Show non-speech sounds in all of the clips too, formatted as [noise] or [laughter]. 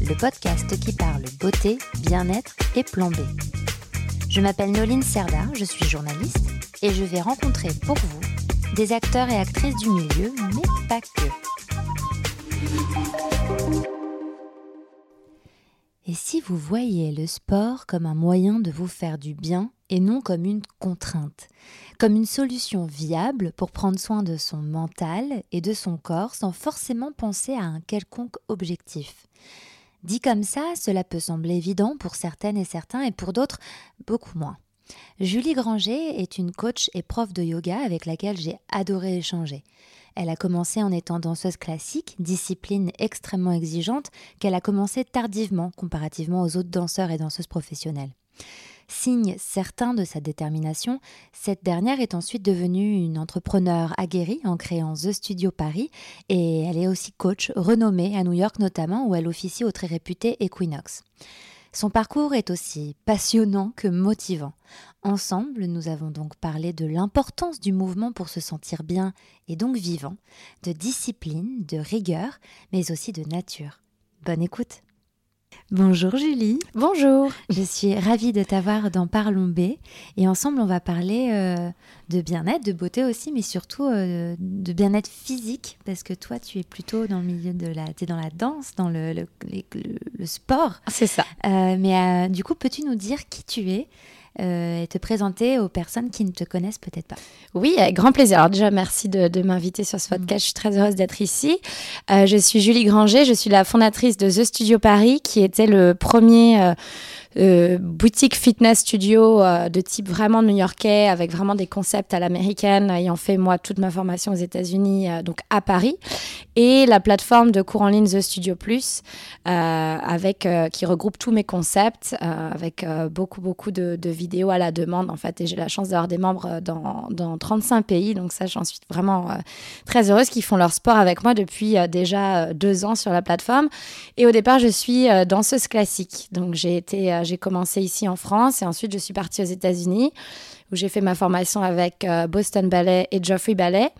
le podcast qui parle beauté, bien-être et plan B. Je m'appelle Noline Serda, je suis journaliste et je vais rencontrer pour vous des acteurs et actrices du milieu, mais pas que. Et si vous voyez le sport comme un moyen de vous faire du bien et non comme une contrainte, comme une solution viable pour prendre soin de son mental et de son corps sans forcément penser à un quelconque objectif. Dit comme ça, cela peut sembler évident pour certaines et certains et pour d'autres beaucoup moins. Julie Granger est une coach et prof de yoga avec laquelle j'ai adoré échanger. Elle a commencé en étant danseuse classique, discipline extrêmement exigeante, qu'elle a commencé tardivement comparativement aux autres danseurs et danseuses professionnelles. Signe certain de sa détermination, cette dernière est ensuite devenue une entrepreneur aguerrie en créant The Studio Paris et elle est aussi coach renommée à New York notamment où elle officie au très réputé Equinox. Son parcours est aussi passionnant que motivant. Ensemble, nous avons donc parlé de l'importance du mouvement pour se sentir bien et donc vivant, de discipline, de rigueur, mais aussi de nature. Bonne écoute Bonjour Julie. Bonjour. Je suis ravie de t'avoir dans Parlons B et ensemble on va parler euh, de bien-être, de beauté aussi, mais surtout euh, de bien-être physique parce que toi tu es plutôt dans le milieu de la, es dans la danse, dans le, le, sport. C'est ça. Euh, mais du coup peux-tu nous dire qui tu es? Euh, et te présenter aux personnes qui ne te connaissent peut-être pas. Oui, avec grand plaisir. Alors déjà, merci de, m'inviter sur ce podcast. Mm. Je suis très heureuse d'être ici. Euh, je suis Julie Granger, je suis la fondatrice de The Studio Paris, qui était le premier... Euh, boutique fitness studio euh, de type vraiment new-yorkais, avec vraiment des concepts à l'américaine, ayant fait moi toute ma formation aux États-Unis, euh, donc à Paris, et la plateforme de cours en ligne The Studio Plus, avec qui regroupe tous mes concepts, avec beaucoup beaucoup de, de, vidéos à la demande en fait, et j'ai la chance d'avoir des membres dans, dans 35 pays, donc ça j'en suis vraiment très heureuse, qui font leur sport avec moi depuis déjà deux ans sur la plateforme. Et au départ, je suis danseuse classique, donc j'ai été j'ai commencé ici en France et ensuite je suis partie aux États-Unis où j'ai fait ma formation avec euh, Boston Ballet et Geoffrey Ballet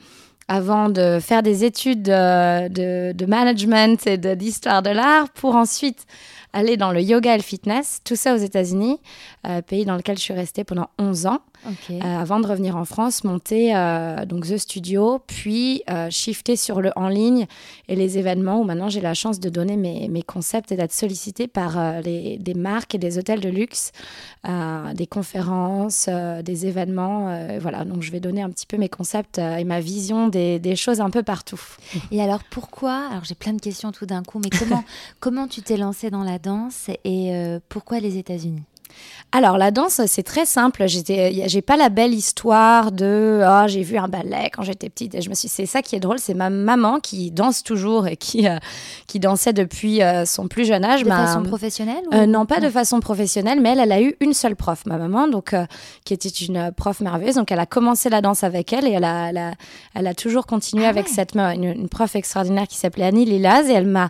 avant de faire des études euh, de, management et d'histoire de l'art pour ensuite aller dans le yoga et le fitness, tout ça aux États-Unis, euh, pays dans lequel je suis restée pendant 11 ans, euh, avant de revenir en France, monter euh, donc The Studio, puis shifter sur le en ligne et les événements où maintenant j'ai la chance de donner mes, mes concepts et d'être sollicitée par les, des marques et des hôtels de luxe, des conférences, des événements. voilà, donc je vais donner un petit peu mes concepts et ma vision des, des choses un peu partout. [laughs] Et alors pourquoi? Alors j'ai plein de questions tout d'un coup, mais comment, [laughs] comment tu t'es lancée dans la danse et euh, pourquoi les États-Unis? Alors la danse, c'est très simple. J'ai pas la belle histoire de oh, j'ai vu un ballet quand j'étais petite. Et je me suis, c'est ça qui est drôle, c'est ma maman qui danse toujours et qui euh, qui dansait depuis euh, son plus jeune âge. De façon professionnelle Non, pas de façon professionnelle, mais elle, elle a eu une seule prof, ma maman, donc qui était une prof merveilleuse. Donc elle a commencé la danse avec elle et elle a elle a, elle a toujours continué ah avec cette une, une, prof extraordinaire qui s'appelait Annie Lilaz et elle m'a euh,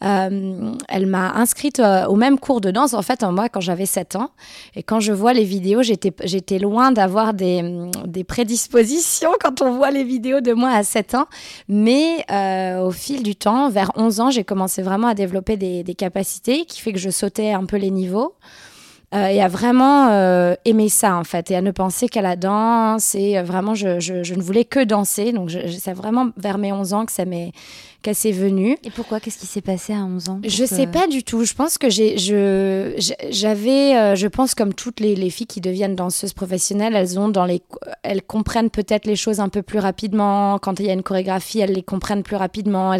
elle m'a inscrite euh, au même cours de danse, en fait, en moi, quand j'avais 7 ans. Et quand je vois les vidéos, j'étais loin d'avoir des, des, prédispositions quand on voit les vidéos de moi à 7 ans. Mais euh, au fil du temps, vers 11 ans, j'ai commencé vraiment à développer des, des, capacités qui fait que je sautais un peu les niveaux. Euh, et à vraiment euh, aimer ça en fait et à ne penser qu'à la danse et vraiment je, je, je, ne voulais que danser donc c'est vraiment vers mes 11 ans que ça m'est qu'elle s'est venue. Et pourquoi? Qu'est-ce qui s'est passé à 11 ans? Je sais pas du tout. Je pense que j'ai, je, j'avais, euh, je pense comme toutes les, les, filles qui deviennent danseuses professionnelles, elles ont dans les, elles comprennent peut-être les choses un peu plus rapidement. Quand il y a une chorégraphie, elles les comprennent plus rapidement.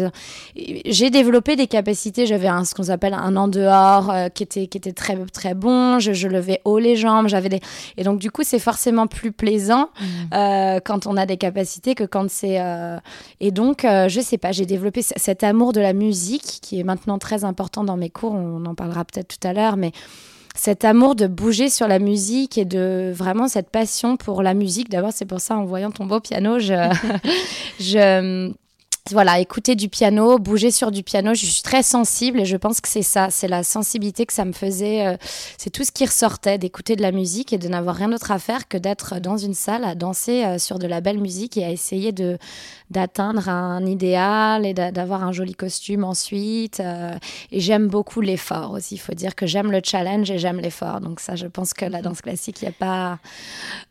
J'ai développé des capacités. J'avais un, ce qu'on appelle un en dehors euh, qui était, qui était très, très bon. je, je levais haut les jambes, j'avais des... Et donc, du coup, c'est forcément plus plaisant Mm. euh, quand on a des capacités que quand c'est... Et donc, je sais pas, j'ai développé cet amour de la musique qui est maintenant très important dans mes cours, on en parlera peut-être tout à l'heure, mais cet amour de bouger sur la musique et de vraiment cette passion pour la musique. D'abord, c'est pour ça, en voyant ton beau piano, je [laughs] voilà, écouter du piano, bouger sur du piano, je suis très sensible et je pense que c'est ça, c'est la sensibilité que ça me faisait, euh, c'est tout ce qui ressortait d'écouter de la musique et de n'avoir rien d'autre à faire que d'être dans une salle à danser euh, sur de la belle musique et à essayer de d'atteindre un idéal et d'a- d'avoir un joli costume ensuite. euh, et j'aime beaucoup l'effort aussi, il faut dire que j'aime le challenge et j'aime l'effort. Donc ça, je pense que la danse classique, il n'y a pas,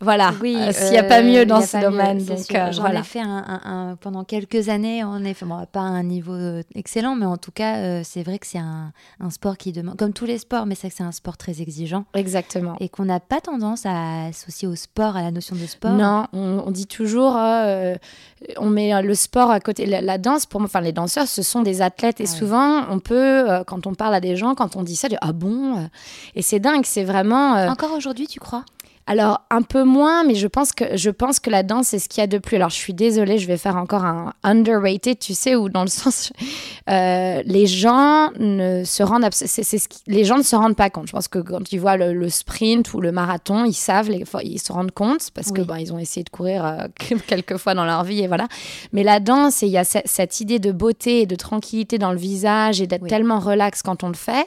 voilà, Oui, s'il n'y a pas mieux dans ce mieux, domaine. donc J'en voilà. ai fait un, un- un- pendant quelques années, en effet, bon, pas à un niveau euh, excellent, mais en tout cas, euh, c'est vrai que c'est un, un sport qui demande, comme tous les sports, mais c'est que c'est un sport très exigeant Exactement. et qu'on n'a pas tendance à associer au sport, à la notion de sport. Non, on, on dit toujours, euh, on met le sport à côté. La, la danse, pour moi, enfin les danseurs, ce sont des athlètes. Et ouais. souvent, on peut, euh, quand on parle à des gens, quand on dit ça, dire ah bon. Et c'est dingue, c'est vraiment. Encore aujourd'hui, tu crois? Alors un peu moins, mais je pense que je pense que la danse c'est ce qu'il y a de plus. Alors je suis désolée, je vais faire encore un underrated, tu sais, ou dans le [laughs] sens euh, les gens ne se rendent abs- c'est, c'est ce qui- les gens ne se rendent pas compte. Je pense que quand ils voient le, le sprint ou le marathon, ils savent, les, ils se rendent compte parce que Oui. ben, ils ont essayé de courir euh, [laughs] quelques fois dans leur vie et voilà. Mais la danse, il y a ce- cette idée de beauté et de tranquillité dans le visage et d'être Oui. tellement relax quand on le fait.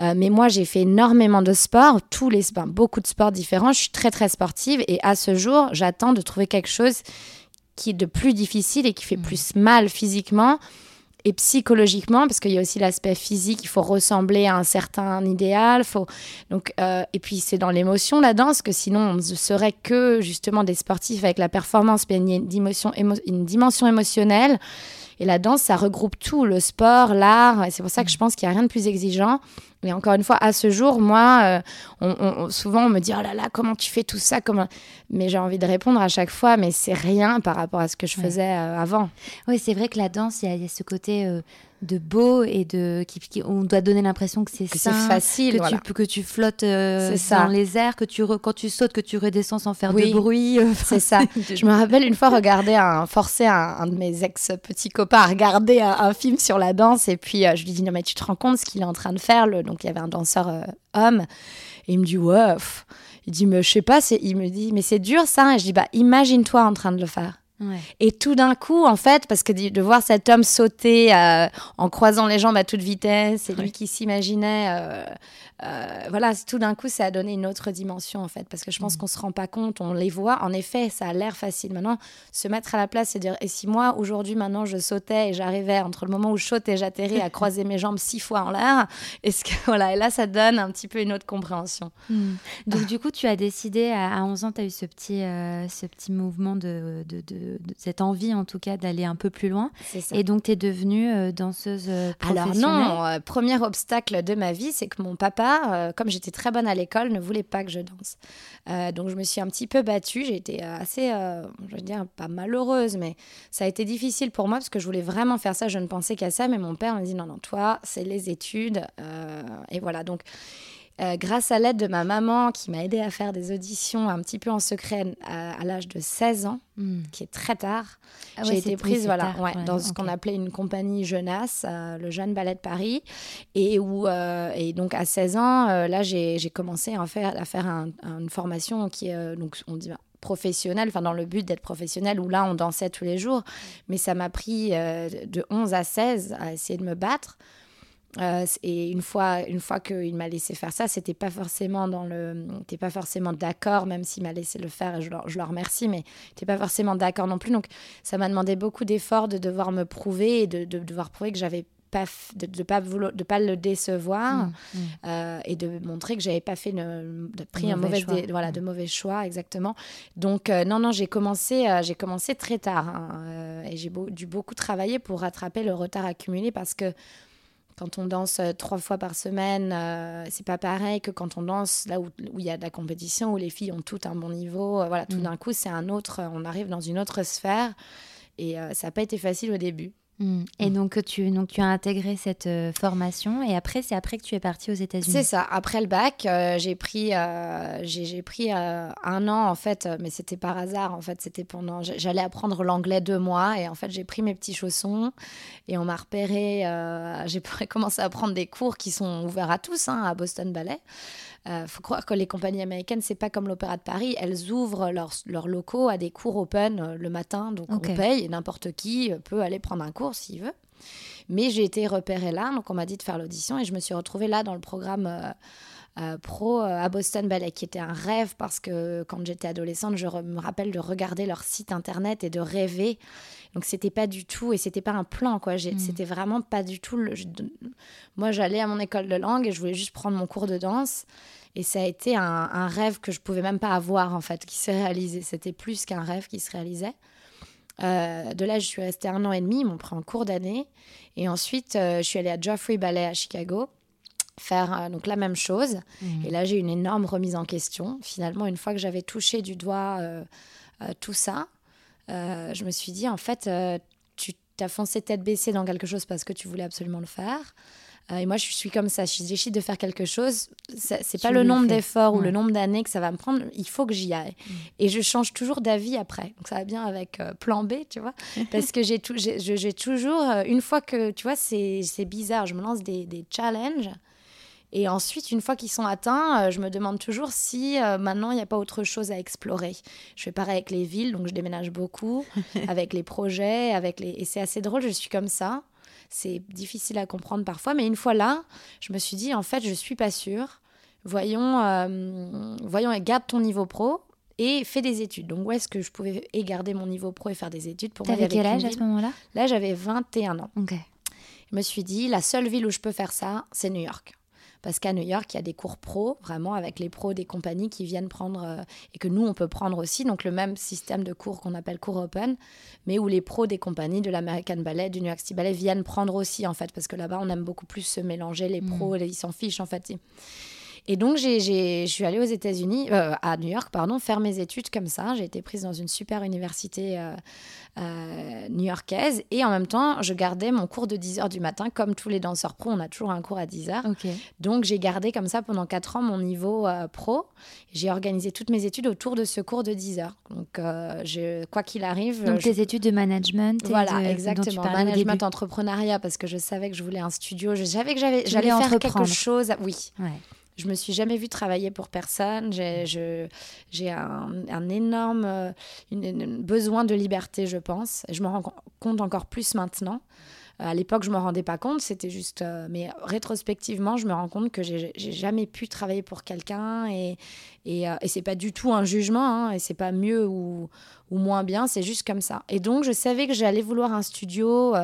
Euh, mais moi, j'ai fait énormément de sport, tous les, beaucoup de sports différents. Je suis très, très sportive. Et à ce jour, j'attends de trouver quelque chose qui est de plus difficile et qui fait plus mal physiquement et psychologiquement, parce qu'il y a aussi l'aspect physique, il faut ressembler à un certain idéal. Faut... Donc, euh, et puis, c'est dans l'émotion, la danse, que sinon, on ne serait que justement des sportifs avec la performance, mais il y a une dimension, émo- une dimension émotionnelle. Et la danse, ça regroupe tout, le sport, l'art. Et c'est pour ça que je pense qu'il n'y a rien de plus exigeant. Et encore une fois, à ce jour, moi, euh, on- souvent on me dit oh là là, comment tu fais tout ça comment... Mais j'ai envie de répondre à chaque fois, mais c'est rien par rapport à ce que je faisais euh, avant. Oui, c'est vrai que la danse, il y, a- il y a ce côté euh, de beau et de qui, qui- on doit donner l'impression que c'est facile, que voilà. tu que tu flottes euh, ça. dans les airs, que tu re- quand tu sautes que tu redescends sans faire Oui. de bruit. euh, [laughs] C'est ça. [laughs] Je me rappelle une fois regarder un, forcer un, un de mes ex petits copains à regarder un, un film sur la danse et puis euh, je lui dis non mais tu te rends compte ce qu'il est en train de faire le... donc il y avait un danseur homme et il me dit ouais pff. il dit mais je sais pas c'est il me dit mais c'est dur ça et je dis bah imagine-toi en train de le faire Ouais. et tout d'un coup, en fait, parce que de voir cet homme sauter euh, en croisant les jambes à toute vitesse, et lui Ouais. qui s'imaginait, euh, euh, voilà, tout d'un coup, ça a donné une autre dimension, en fait, parce que je pense qu'on se rend pas compte, on les voit. En effet, ça a l'air facile. Maintenant, se mettre à la place et dire, et si moi aujourd'hui, maintenant, je sautais et j'arrivais entre le moment où je saute et j'atterris à [laughs] croiser mes jambes six fois en l'air, est-ce que [laughs] voilà, et là, ça donne un petit peu une autre compréhension. Hmm. Donc du coup, tu as décidé à, à 11 ans, tu as eu ce petit, euh, ce petit mouvement de, de, de- de- cette envie en tout cas d'aller un peu plus loin. Ça. Et donc tu es devenue euh, danseuse euh, Alors professionnelle? non, premier obstacle de ma vie, c'est que mon papa, euh, comme j'étais très bonne à l'école, ne voulait pas que je danse. Euh, donc je me suis un petit peu battue. J'ai été euh, assez, je veux dire, pas malheureuse, mais ça a été difficile pour moi parce que je voulais vraiment faire ça. Je ne pensais qu'à ça, mais mon père me dit non, non, toi, c'est les études. et voilà, donc. Euh, grâce à l'aide de ma maman qui m'a aidé à faire des auditions un petit peu en secret à, à l'âge de 16 ans, Hmm. qui est très tard, Ah j'ai ouais, été prise voilà, tard, ouais, ouais, dans ce qu'on appelait une compagnie jeunesse, euh, le Jeune Ballet de Paris. Et, où, euh, et donc à 16 ans, euh, là, j'ai commencé à faire, à faire un- une formation qui est, euh, donc, on dit, professionnelle, enfin dans le but d'être professionnelle, où là, on dansait tous les jours. Mais ça m'a pris euh, de 11 à 16 à essayer de me battre. Euh, et une fois, une fois qu'il m'a laissé faire ça, c'était pas forcément dans le, t'es pas forcément d'accord, même s'il m'a laissé le faire, et je leur remercie, mais t'es pas forcément d'accord non plus. Donc ça m'a demandé beaucoup d'efforts de devoir me prouver et de, de devoir prouver que j'avais pas, de, de pas vouloir, de pas le décevoir Hmm, hmm. euh, et de montrer que j'avais pas fait une, de, pris un mauvais choix. dé- voilà, Mm. de mauvais choix exactement. Donc euh, non non j'ai commencé euh, j'ai commencé très tard hein, et j'ai beau- dû beaucoup travailler pour rattraper le retard accumulé parce que quand on danse euh, trois fois par semaine, euh, c'est pas pareil que quand on danse là où il y a de la compétition, où les filles ont tout un bon niveau. Euh, voilà, tout Mm. d'un coup, c'est un autre, on arrive dans une autre sphère. Et euh, ça n'a pas été facile au début. Hmm. Et donc tu, donc tu as intégré cette euh, formation et après c'est après que tu es partie aux États-Unis. C'est ça. Après le bac, euh, j'ai pris euh, j'ai pris un an en fait, mais c'était par hasard en fait. C'était pendant j'allais apprendre l'anglais deux mois et en fait j'ai pris mes petits chaussons et on m'a repéré. j'ai [laughs] commencé à prendre des cours qui sont ouverts à tous hein, à Boston Ballet. Il faut croire que les compagnies américaines, c'est pas comme l'Opéra de Paris. Elles ouvrent leurs, locaux à des cours open le matin, donc on paye et n'importe qui peut aller prendre un cours s'il veut. Mais j'ai été repérée là, donc on m'a dit de faire l'audition et je me suis retrouvée là dans le programme euh, euh, pro euh, à Boston Ballet, qui était un rêve parce que quand j'étais adolescente, je me rappelle de regarder leur site internet et de rêver. Donc c'était pas du tout, et c'était pas un plan, quoi. Mm. C'était vraiment pas du tout. Le, moi, j'allais à mon école de langue et je voulais juste prendre mon cours de danse. Et ça a été un, un rêve que je pouvais même pas avoir, en fait, qui s'est réalisé. C'était plus qu'un rêve qui se réalisait. Euh, de là, je suis restée un an et demi, ils m'ont pris en cours d'année. Et ensuite, euh, je suis allée à Geoffrey Ballet à Chicago faire euh, donc la même chose. Mhm. Et là, j'ai une énorme remise en question. Finalement, une fois que j'avais touché du doigt tout ça, je me suis dit, en fait, tu t'as foncé tête baissée dans quelque chose parce que tu voulais absolument le faire. Euh, et moi, je suis comme ça. Si je décide de faire quelque chose, c'est pas le nombre d'efforts ou le nombre d'années que ça va me prendre. Il faut que j'y aille. Mm. Et je change toujours d'avis après. Donc ça va bien avec euh, plan B, tu vois. [laughs] Parce que j'ai toujours, euh, une fois que, tu vois, c'est bizarre, je me lance des, des challenges. Et ensuite, une fois qu'ils sont atteints, je me demande toujours si maintenant il n'y a pas autre chose à explorer. Je fais pareil avec les villes, donc je déménage beaucoup, [laughs] avec les projets, avec les... et c'est assez drôle, je suis comme ça. C'est difficile à comprendre parfois, mais une fois là, je me suis dit, en fait, je suis pas sûre. Voyons, euh, voyons, garde ton niveau pro et fais des études. Donc, où est-ce que je pouvais garder mon niveau pro et faire des études pour T'avais quel âge à ce moment-là? Là, j'avais 21 ans. Ok. Je me suis dit, la seule ville où je peux faire ça, c'est New York parce qu'à New York, il y a des cours pro, vraiment avec les pros des compagnies qui viennent prendre, euh, et que nous, on peut prendre aussi, donc le même système de cours qu'on appelle cours open, mais où les pros des compagnies, de l'American Ballet, du New York City Ballet, viennent prendre aussi, en fait, parce que là-bas, on aime beaucoup plus se mélanger, les mm. pros, ils s'en fichent, en fait. Et donc, je suis allée aux États-Unis, euh, à New York, pardon, faire mes études comme ça. J'ai été prise dans une super université euh, euh, new-yorkaise. Et en même temps, je gardais mon cours de 10 heures du matin. Comme tous les danseurs pro, on a toujours un cours à 10 heures. Donc, j'ai gardé comme ça pendant 4 ans mon niveau pro. J'ai organisé toutes mes études autour de ce cours de 10 heures. Donc, je, quoi qu'il arrive. Donc, tes études de management. Voilà, exactement. Management, entrepreneuriat, parce que je savais que je voulais un studio. Je savais que j'allais faire quelque chose. Oui. Ouais. Je me suis jamais vue travailler pour personne. J'ai un, un, énorme euh, besoin de liberté, je pense. Je me rends compte encore plus maintenant. À l'époque, je me rendais pas compte, c'était juste. Euh, mais rétrospectivement, je me rends compte que j'ai jamais pu travailler pour quelqu'un et et, euh, et c'est pas du tout un jugement hein, et c'est pas mieux ou, ou moins bien, c'est juste comme ça. Et donc, je savais que j'allais vouloir un studio.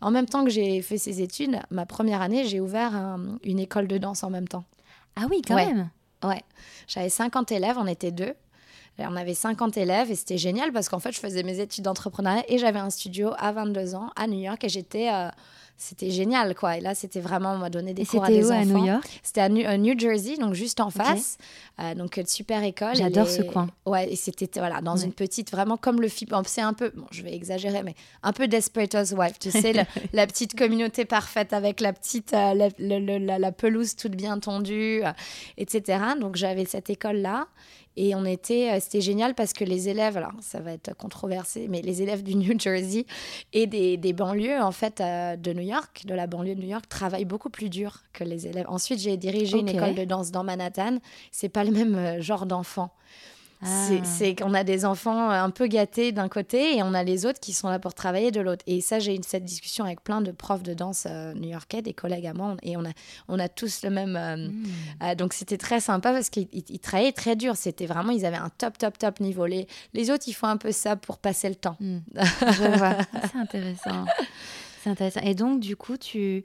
en même temps que j'ai fait ces études, ma première année, j'ai ouvert une école de danse en même temps. Ah oui, quand même. Ouais. J'avais 50 élèves, on était deux. On avait 50 élèves et c'était génial parce qu'en fait, je faisais mes études d'entrepreneuriat et j'avais un studio à 22 ans à New York et j'étais euh, c'était génial quoi. Et là c'était vraiment on m'a donné des cours à des où, enfants. à New York c'était à New, Jersey donc juste en face. Euh, donc une super école. J'adore ce coin. Ouais et c'était voilà dans une petite vraiment comme le FIP c'est un peu bon je vais exagérer mais un peu Desperate Wife tu sais [laughs] la, petite communauté parfaite avec la petite euh, la, la, pelouse toute bien tendue euh, etc donc j'avais cette école là et on était, euh, c'était génial parce que les élèves, alors ça va être controversé, mais les élèves du New Jersey et des, des banlieues en fait euh, de New York, de la banlieue de New York, travaillent beaucoup plus dur que les élèves. Ensuite, j'ai dirigé une école de danse dans Manhattan. C'est pas le même euh, genre d'enfant. Ah. C'est qu'on a des enfants un peu gâtés d'un côté et on a les autres qui sont là pour travailler de l'autre. Et ça, j'ai eu cette discussion avec plein de profs de danse euh, new-yorkais, des collègues à moi, et on a, on a tous le même. Euh, hmm. euh, donc c'était très sympa parce qu'ils travaillaient très dur. C'était vraiment, ils avaient un top, top, top niveau. Les, les autres, ils font un peu ça pour passer le temps. Hmm. [laughs] C'est intéressant. C'est intéressant. Et donc, du coup, tu,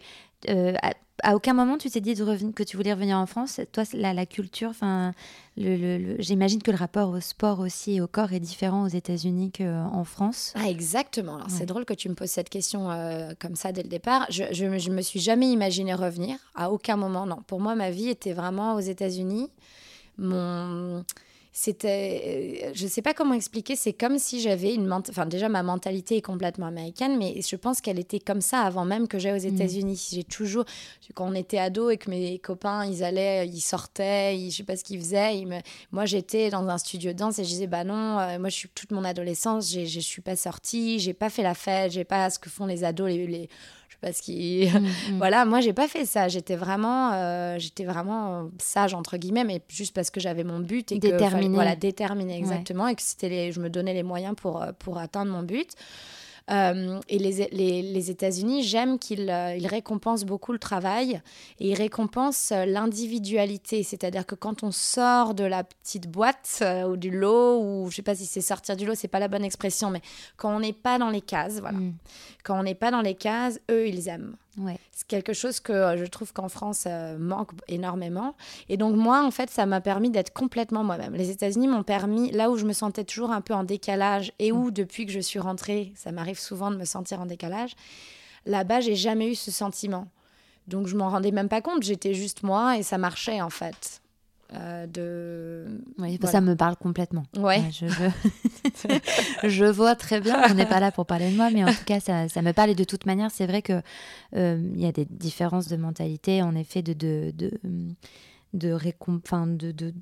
à aucun moment tu t'es dit de que tu voulais revenir en France Toi, la, la culture, enfin, le, j'imagine que le rapport au sport aussi et au corps est différent aux États-Unis qu'en France. Ah, exactement. C'est drôle que tu me poses cette question euh, comme ça dès le départ. Je, je, me suis jamais imaginé revenir. À aucun moment, non. Pour moi, ma vie était vraiment aux États-Unis. Mon c'était, euh, je sais pas comment expliquer, c'est comme si j'avais une, enfin déjà ma mentalité est complètement américaine, mais je pense qu'elle était comme ça avant même que j'aille aux mm. États-Unis. J'ai toujours, quand on était ado et que mes copains ils allaient, ils sortaient, ils, je sais pas ce qu'ils faisaient, me... moi j'étais dans un studio de danse et je disais bah non, euh, moi je suis toute mon adolescence, je suis pas sortie, j'ai pas fait la fête, j'ai pas ce que font les ados, les, les parce que mm, [laughs] mm. voilà moi j'ai pas fait ça. J'étais vraiment euh, j'étais vraiment sage entre guillemets mais juste parce que j'avais mon but et déterminé voilà déterminé exactement et que c'était les, je me donnais les moyens pour euh, pour atteindre mon but euh, et les, les, les États-Unis, j'aime qu'ils euh, récompensent beaucoup le travail et ils récompensent euh, l'individualité. C'est-à-dire que quand on sort de la petite boîte ou du lot, ou je sais pas si c'est sortir du lot, c'est pas la bonne expression, mais quand on n'est pas dans les cases, voilà. Mm. Quand on n'est pas dans les cases, eux, ils aiment. C'est quelque chose que euh, je trouve qu'en France euh, manque énormément. Et donc moi, en fait, ça m'a permis d'être complètement moi-même. Les États-Unis m'ont permis, là où je me sentais toujours un peu en décalage, et où depuis que je suis rentrée, ça m'arrive souvent de me sentir en décalage, là-bas, j'ai jamais eu ce sentiment. Donc je m'en rendais même pas compte, j'étais juste moi et ça marchait en fait. Euh, de... Oui, ça me parle complètement. Ouais. je, [laughs] je... vois très bien, on n'est pas là pour parler de moi, mais en tout cas, ça, ça me parle. Et de toute manière, c'est vrai qu'il euh, il y a des différences de mentalité, en effet, de, de, de, de, de, de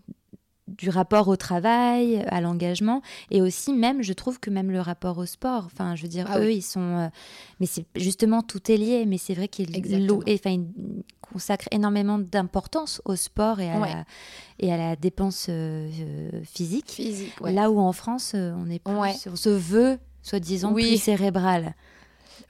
du rapport au travail, à l'engagement, et aussi même, je trouve que même le rapport au sport. Enfin, je veux dire, ah eux, ils sont. Euh, mais c'est justement tout est lié. Mais c'est vrai qu'ils enfin, consacrent énormément d'importance au sport et à, la, et à la dépense euh, euh, physique. Physique. Là où en France, on est plus, on se veut soi-disant plus cérébral.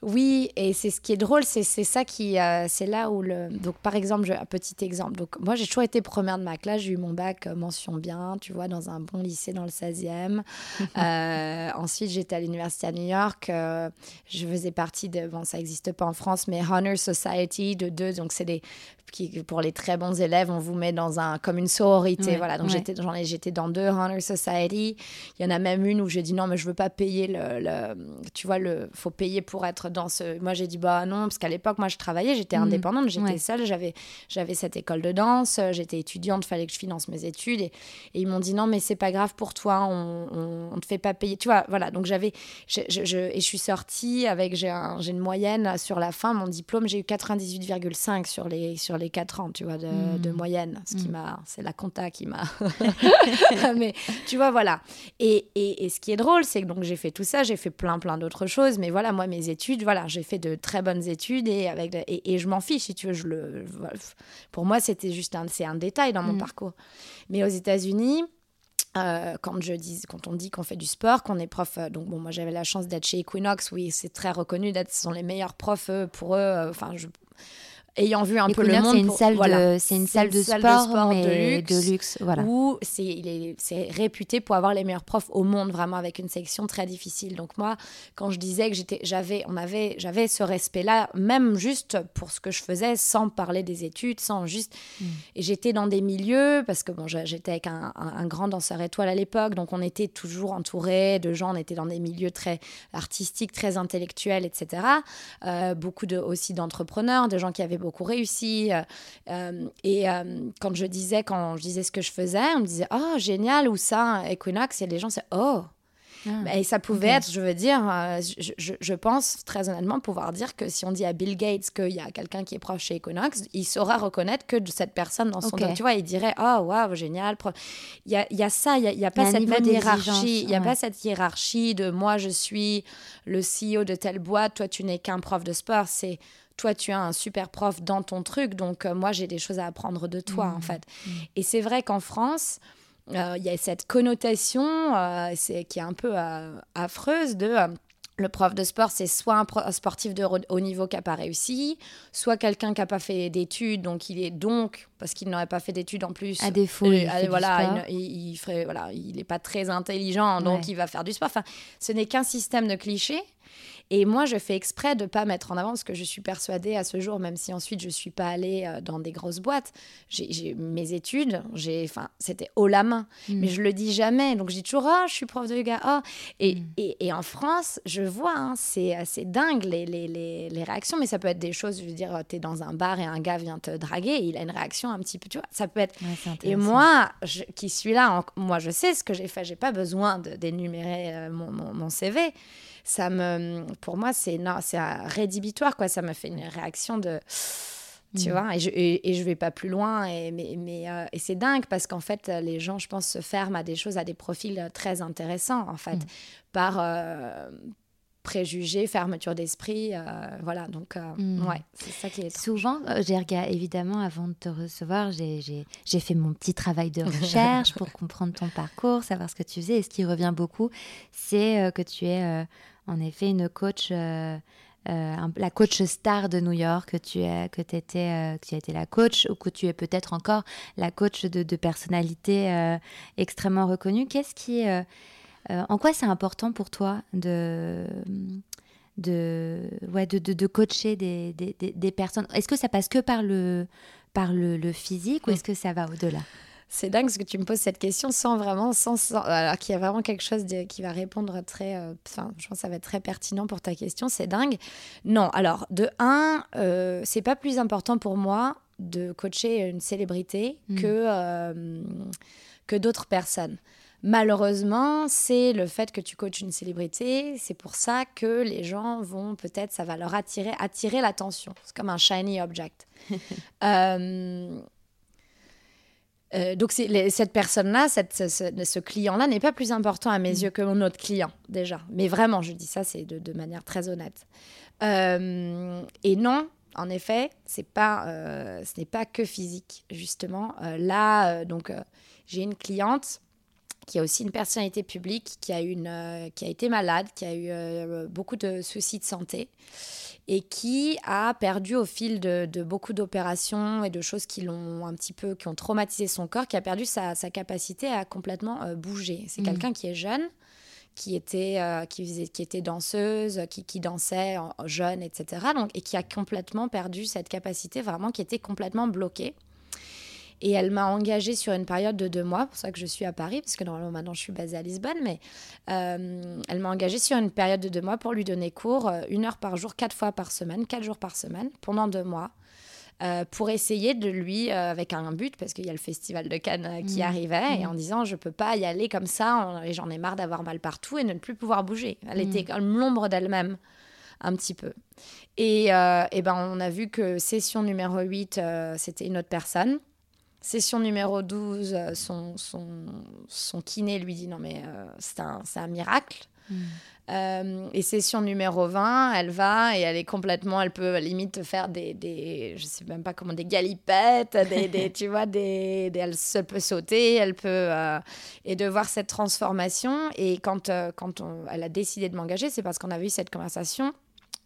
Oui, et c'est ce qui est drôle, c'est ça qui, euh, c'est là où le. Donc par exemple, un petit exemple. Donc moi j'ai toujours été première de ma classe, j'ai eu mon bac euh, mention bien, tu vois, dans un bon lycée dans le 16e. [laughs] Euh, ensuite j'étais à l'université à New York, je faisais partie de, bon ça n'existe pas en France, mais Honor Society de deux, donc c'est des qui, pour les très bons élèves, on vous met dans un, comme une sororité. voilà, donc j'étais, j'étais dans deux Honor Society. Il y en a même une où j'ai dit non, mais je veux pas payer le, tu vois, le, faut payer pour être dans ce. Moi, j'ai dit bah non, parce qu'à l'époque, moi, je travaillais, j'étais mm. indépendante, j'étais seule, j'avais, j'avais cette école de danse, j'étais étudiante, fallait que je finance mes études. Et, ils m'ont dit non, mais c'est pas grave pour toi, on, on, te fait pas payer. Tu vois, voilà, donc j'avais, je, je, et je suis sortie avec, j'ai, un, j'ai une moyenne sur la fin, mon diplôme, j'ai eu 98,5 sur les, sur les 4 ans, tu vois, de, de hmm. moyenne. Ce qui hmm. m'a, c'est la compta qui m'a. [laughs] [laughs] mais tu vois, voilà. Et, et, et, ce qui est drôle, c'est que donc j'ai fait tout ça, j'ai fait plein, plein d'autres choses. Mais voilà, moi, mes études, voilà, j'ai fait de très bonnes études et, avec, et, et je m'en fiche, si tu veux. Je le, pour moi, c'était juste un, c'est un détail dans mon hmm. parcours. Mais aux États-Unis, euh, quand, je dis, quand on dit qu'on fait du sport, qu'on est prof, euh, donc bon, moi j'avais la chance d'être chez Equinox, oui, c'est très reconnu d'être, ce sont les meilleurs profs pour eux. Enfin, je, ayant vu un peu le monde. C'est une, salle de, c'est une salle de sport, mais de luxe, voilà. Où c'est, il est, c'est réputé pour avoir les meilleurs profs au monde, vraiment avec une section très difficile. Donc moi, quand je disais que j'étais, j'avais, on avait, j'avais ce respect-là, même juste pour ce que je faisais, sans parler des études, sans juste. Mm. Et j'étais dans des milieux parce que bon, j'étais avec un, un, grand danseur étoile à l'époque, donc on était toujours entouré de gens. On était dans des milieux très artistiques, très intellectuels, etc. Euh, beaucoup de aussi d'entrepreneurs, de gens qui avaient beaucoup réussi. Euh, euh, et euh, quand je disais, quand je disais ce que je faisais, on me disait oh génial ou ça Equinox et les gens c'est oh ah, et ça pouvait être, je veux dire, je, je, pense très honnêtement pouvoir dire que si on dit à Bill Gates qu'il y a quelqu'un qui est proche chez Equinox, il saura reconnaître que cette personne dans son okay. tu vois, il dirait oh waouh génial. Il y a, il y a ça, il n'y a, a, pas cette même hiérarchie, il n'y a pas cette hiérarchie de moi je suis le CEO de telle boîte, toi tu n'es qu'un prof de sport, c'est toi, tu as un super prof dans ton truc, donc euh, moi, j'ai des choses à apprendre de toi, en mmh. fait. Mmh. Et c'est vrai qu'en France, euh, il y a cette connotation euh, c'est, qui est un peu affreuse de le prof de sport, c'est soit un, sportif de haut niveau qui n'a pas réussi, soit quelqu'un qui n'a pas fait d'études, donc il est donc, parce qu'il n'aurait pas fait d'études en plus. À défaut, il, voilà, il, ferait, voilà, il n'est pas très intelligent, donc il va faire du sport. Enfin, ce n'est qu'un système de clichés Et moi, je fais exprès de pas mettre en avant parce que je suis persuadée à ce jour, même si ensuite je suis pas allée euh, dans des grosses boîtes, j'ai mes études, j'ai, enfin, c'était haut la main, mm. mais je le dis jamais. Donc je dis toujours, oh, je suis prof de yoga. Oh. Et, mm. et, et, en France, je vois, hein, c'est assez dingue les, les, les, les, réactions, mais ça peut être des choses, je veux dire, tu es dans un bar et un gars vient te draguer, et il a une réaction un petit peu, tu vois, ça peut être. et moi, je, qui suis là, moi, je sais ce que j'ai fait, j'ai pas besoin d'énumérer euh, mon, mon, mon CV ça me, pour moi, c'est rédhibitoire quoi. Ça me fait une réaction de, tu mm. vois, et je, et, je vais pas plus loin. Et mais, mais euh, et c'est dingue parce qu'en fait, les gens, je pense, se ferment à des choses, à des profils très intéressants en fait, mm. par euh, préjugés, fermeture d'esprit, euh, voilà. Donc mm. ouais, c'est ça qui est. Souvent, regardé évidemment avant de te recevoir, j'ai fait mon petit travail de recherche [laughs] pour comprendre ton parcours, savoir ce que tu faisais. Et ce qui revient beaucoup, c'est que tu es en effet une coach, euh, euh, la coach star de New York, que tu, es, que, étais, euh, que tu as été la coach ou que tu es peut-être encore la coach de, de personnalités extrêmement reconnues. Qu'est-ce qui, en quoi c'est important pour toi de de, ouais, de, de, coacher des, des, des personnes? Est-ce que ça passe que par le, par le, le physique ou est-ce que ça va au-delà? C'est dingue ce que tu me poses cette question sans vraiment, sans, alors qu'il y a vraiment quelque chose qui va répondre très, euh, enfin, je pense que ça va être très pertinent pour ta question. C'est dingue. Non, alors de un, euh, c'est pas plus important pour moi de coacher une célébrité mm. que euh, que d'autres personnes. Malheureusement, c'est le fait que tu coaches une célébrité, c'est pour ça que les gens vont peut-être, ça va leur attirer, attirer l'attention. C'est comme un shiny object. [laughs] euh, euh, donc cette personne-là, ce, client-là n'est pas plus important à mes mm. yeux que mon autre client déjà. Mais vraiment, je dis ça, c'est de, manière très honnête. Euh, et non, en effet, pas, euh, ce n'est pas que physique justement. là, donc j'ai une cliente qui a aussi une personnalité publique, qui a, une, qui a été malade, qui a eu beaucoup de soucis de santé et qui a perdu au fil de, beaucoup d'opérations et de choses qui l'ont un petit peu, qui ont traumatisé son corps, qui a perdu sa, capacité à complètement euh, bouger. C'est mm. quelqu'un qui est jeune, qui était, euh, qui, faisait, qui était danseuse, qui, qui dansait jeune, etc. Donc, et qui a complètement perdu cette capacité, vraiment, qui était complètement bloquée. Et elle m'a engagée sur une période de deux mois, c'est pour ça que je suis à Paris, parce que normalement maintenant je suis basée à Lisbonne, mais euh, elle m'a engagée sur une période de deux mois pour lui donner cours euh, une heure par jour, quatre fois par semaine, quatre jours par semaine, pendant deux mois. Euh, pour essayer de lui, avec un but, parce qu'il y a le festival de Cannes qui mmh. arrivait, et mmh. en disant je peux pas y aller comme ça, et j'en ai marre d'avoir mal partout et de ne plus pouvoir bouger. Elle mmh. était comme l'ombre d'elle-même, un petit peu. Et, et, ben, on a vu que session numéro 8, c'était une autre personne. Session numéro 12, euh, son, son, son kiné lui dit non mais euh, c'est un, un, miracle. Hmm. Euh, et session numéro 20, elle va et elle est complètement, elle peut limite faire des, des je sais même pas comment, des galipettes, des, des [laughs] tu vois, des, elle se peut sauter, elle peut, et de voir cette transformation. Et quand, quand on, elle a décidé de m'engager, c'est parce qu'on avait eu cette conversation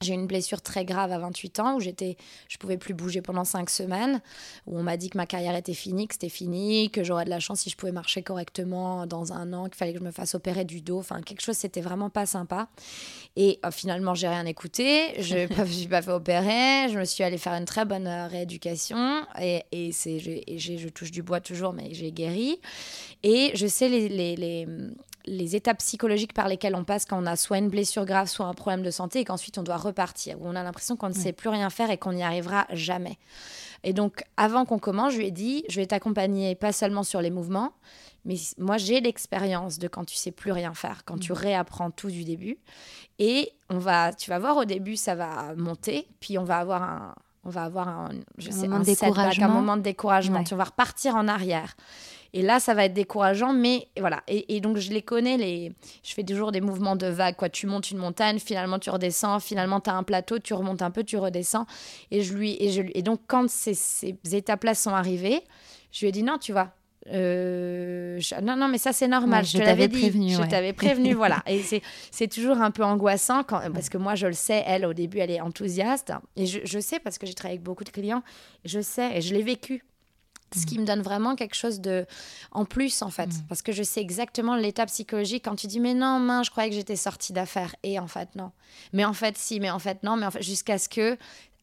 j'ai eu une blessure très grave à 28 ans où j'étais, je pouvais plus bouger pendant 5 semaines, où on m'a dit que ma carrière était finie, que c'était fini, que j'aurais de la chance si je pouvais marcher correctement dans un an, qu'il fallait que je me fasse opérer du dos, enfin quelque chose, c'était vraiment pas sympa. Et euh, finalement, j'ai rien écouté, je ne [laughs] me suis pas fait opérer, je me suis allée faire une très bonne euh, rééducation et, et c'est, je touche du bois toujours, mais j'ai guéri. Et je sais les, les, les les étapes psychologiques par lesquelles on passe quand on a soit une blessure grave, soit un problème de santé, et qu'ensuite on doit repartir, où on a l'impression qu'on ne sait plus rien faire et qu'on n'y arrivera jamais. Et donc, avant qu'on commence, je lui ai dit, je vais t'accompagner pas seulement sur les mouvements, mais moi j'ai l'expérience de quand tu sais plus rien faire, quand tu mm. réapprends tout du début. Et on va, tu vas voir au début, ça va monter, puis on va avoir un, on va avoir un, je sais, moment, de un moment de découragement. Tu vas repartir en arrière. Et là, ça va être décourageant, mais voilà. Et, donc, je les connais, les... je fais toujours des mouvements de vague. Quoi. Tu montes une montagne, finalement, tu redescends, finalement, tu as un plateau, tu remontes un peu, tu redescends. Et, je lui... et, je... et donc, quand ces, ces étapes-là sont arrivées, je lui ai dit non, tu vois, euh, non, non, mais ça c'est normal. je, t'avais prévenu. Je t'avais prévenu, [laughs] voilà. Et c'est toujours un peu angoissant quand, parce que moi je le sais, elle au début elle est enthousiaste et je, je sais parce que j'ai travaillé avec beaucoup de clients, je sais et je l'ai vécu Ce qui me donne vraiment quelque chose de en plus en fait, parce que je sais exactement l'état psychologique quand tu dis mais non, mince, je croyais que j'étais sortie d'affaires et en fait non. Mais en fait si, mais en fait non, mais en fait jusqu'à ce que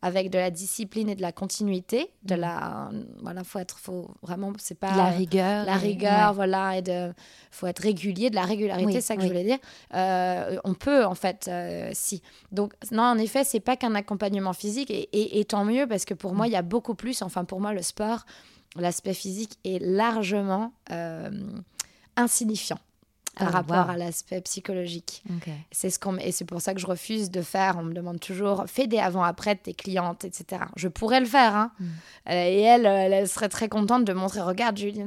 avec de la discipline et de la continuité, de la voilà, faut être faut vraiment c'est pas la rigueur, la rigueur, voilà, et de faut être régulier, de la régularité, c'est ça que je voulais dire. Euh, on peut en fait euh, si. Donc non, en effet, c'est pas qu'un accompagnement physique et, et, tant mieux parce que pour moi, il y a beaucoup plus. Enfin pour moi, le sport, l'aspect physique est largement euh, insignifiant par ah, rapport à l'aspect psychologique. C'est ce qu'on et c'est pour ça que je refuse de faire. On me demande toujours fais des avant-après de tes clientes, etc. Je pourrais le faire, hein. Mm. Euh, et elle, elle, serait très contente de montrer. Regarde, Julie,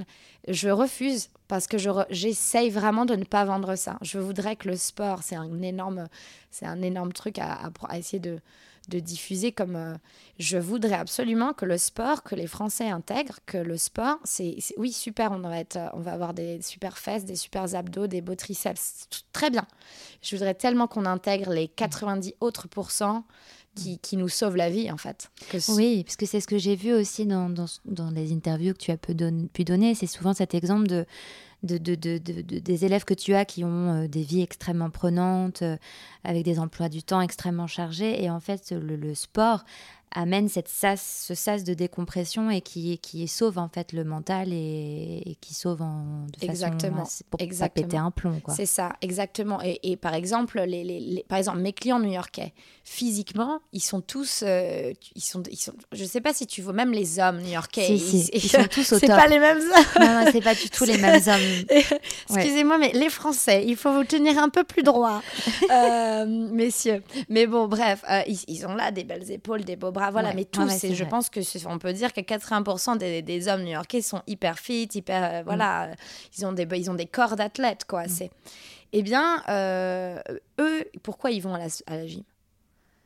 je refuse parce que j'essaye vraiment de ne pas vendre ça. Je voudrais que le sport, c'est un énorme, c'est un énorme truc à essayer de de diffuser comme euh, je voudrais absolument que le sport, que les Français intègrent, que le sport, c'est oui super, on va être, euh, on va avoir des super fesses, des super abdos, des beaux triceps, très bien. Je voudrais tellement qu'on intègre les 90 autres pourcents qui, qui, nous sauvent la vie en fait. oui, parce que c'est ce que j'ai vu aussi dans, dans, les interviews que tu as pu donner, c'est souvent cet exemple de de, des élèves que tu as qui ont euh, des vies extrêmement prenantes, euh, avec des emplois du temps extrêmement chargés. Et en fait, le sport amène cette sas, ce sas de décompression et qui, qui sauve en fait le mental et, qui sauve en, de exactement. façon pour exactement. pas péter un plomb. C'est ça, exactement. Et, et, par exemple, les, les, par exemple, mes clients new-yorkais, physiquement, ils sont tous, euh, ils sont, ils sont, je sais pas si tu vois, même les hommes new-yorkais, ils, ils, sont tous [laughs] au C'est pas les mêmes hommes. Non, non c'est pas du tout les [laughs] mêmes hommes. [laughs] Excusez-moi, mais les Français, il faut vous tenir un peu plus droit, euh, messieurs. Mais bon, bref, euh, ils, ils, ont là des belles épaules, des beaux voilà, mais tous, je pense que on peut dire que 80% des, des, hommes new-yorkais sont hyper fit, hyper, euh, voilà, mm. ils ont des, ils ont des corps d'athlètes, quoi. Mm. C'est, eh bien, euh, eux, pourquoi ils vont à la, à la gym?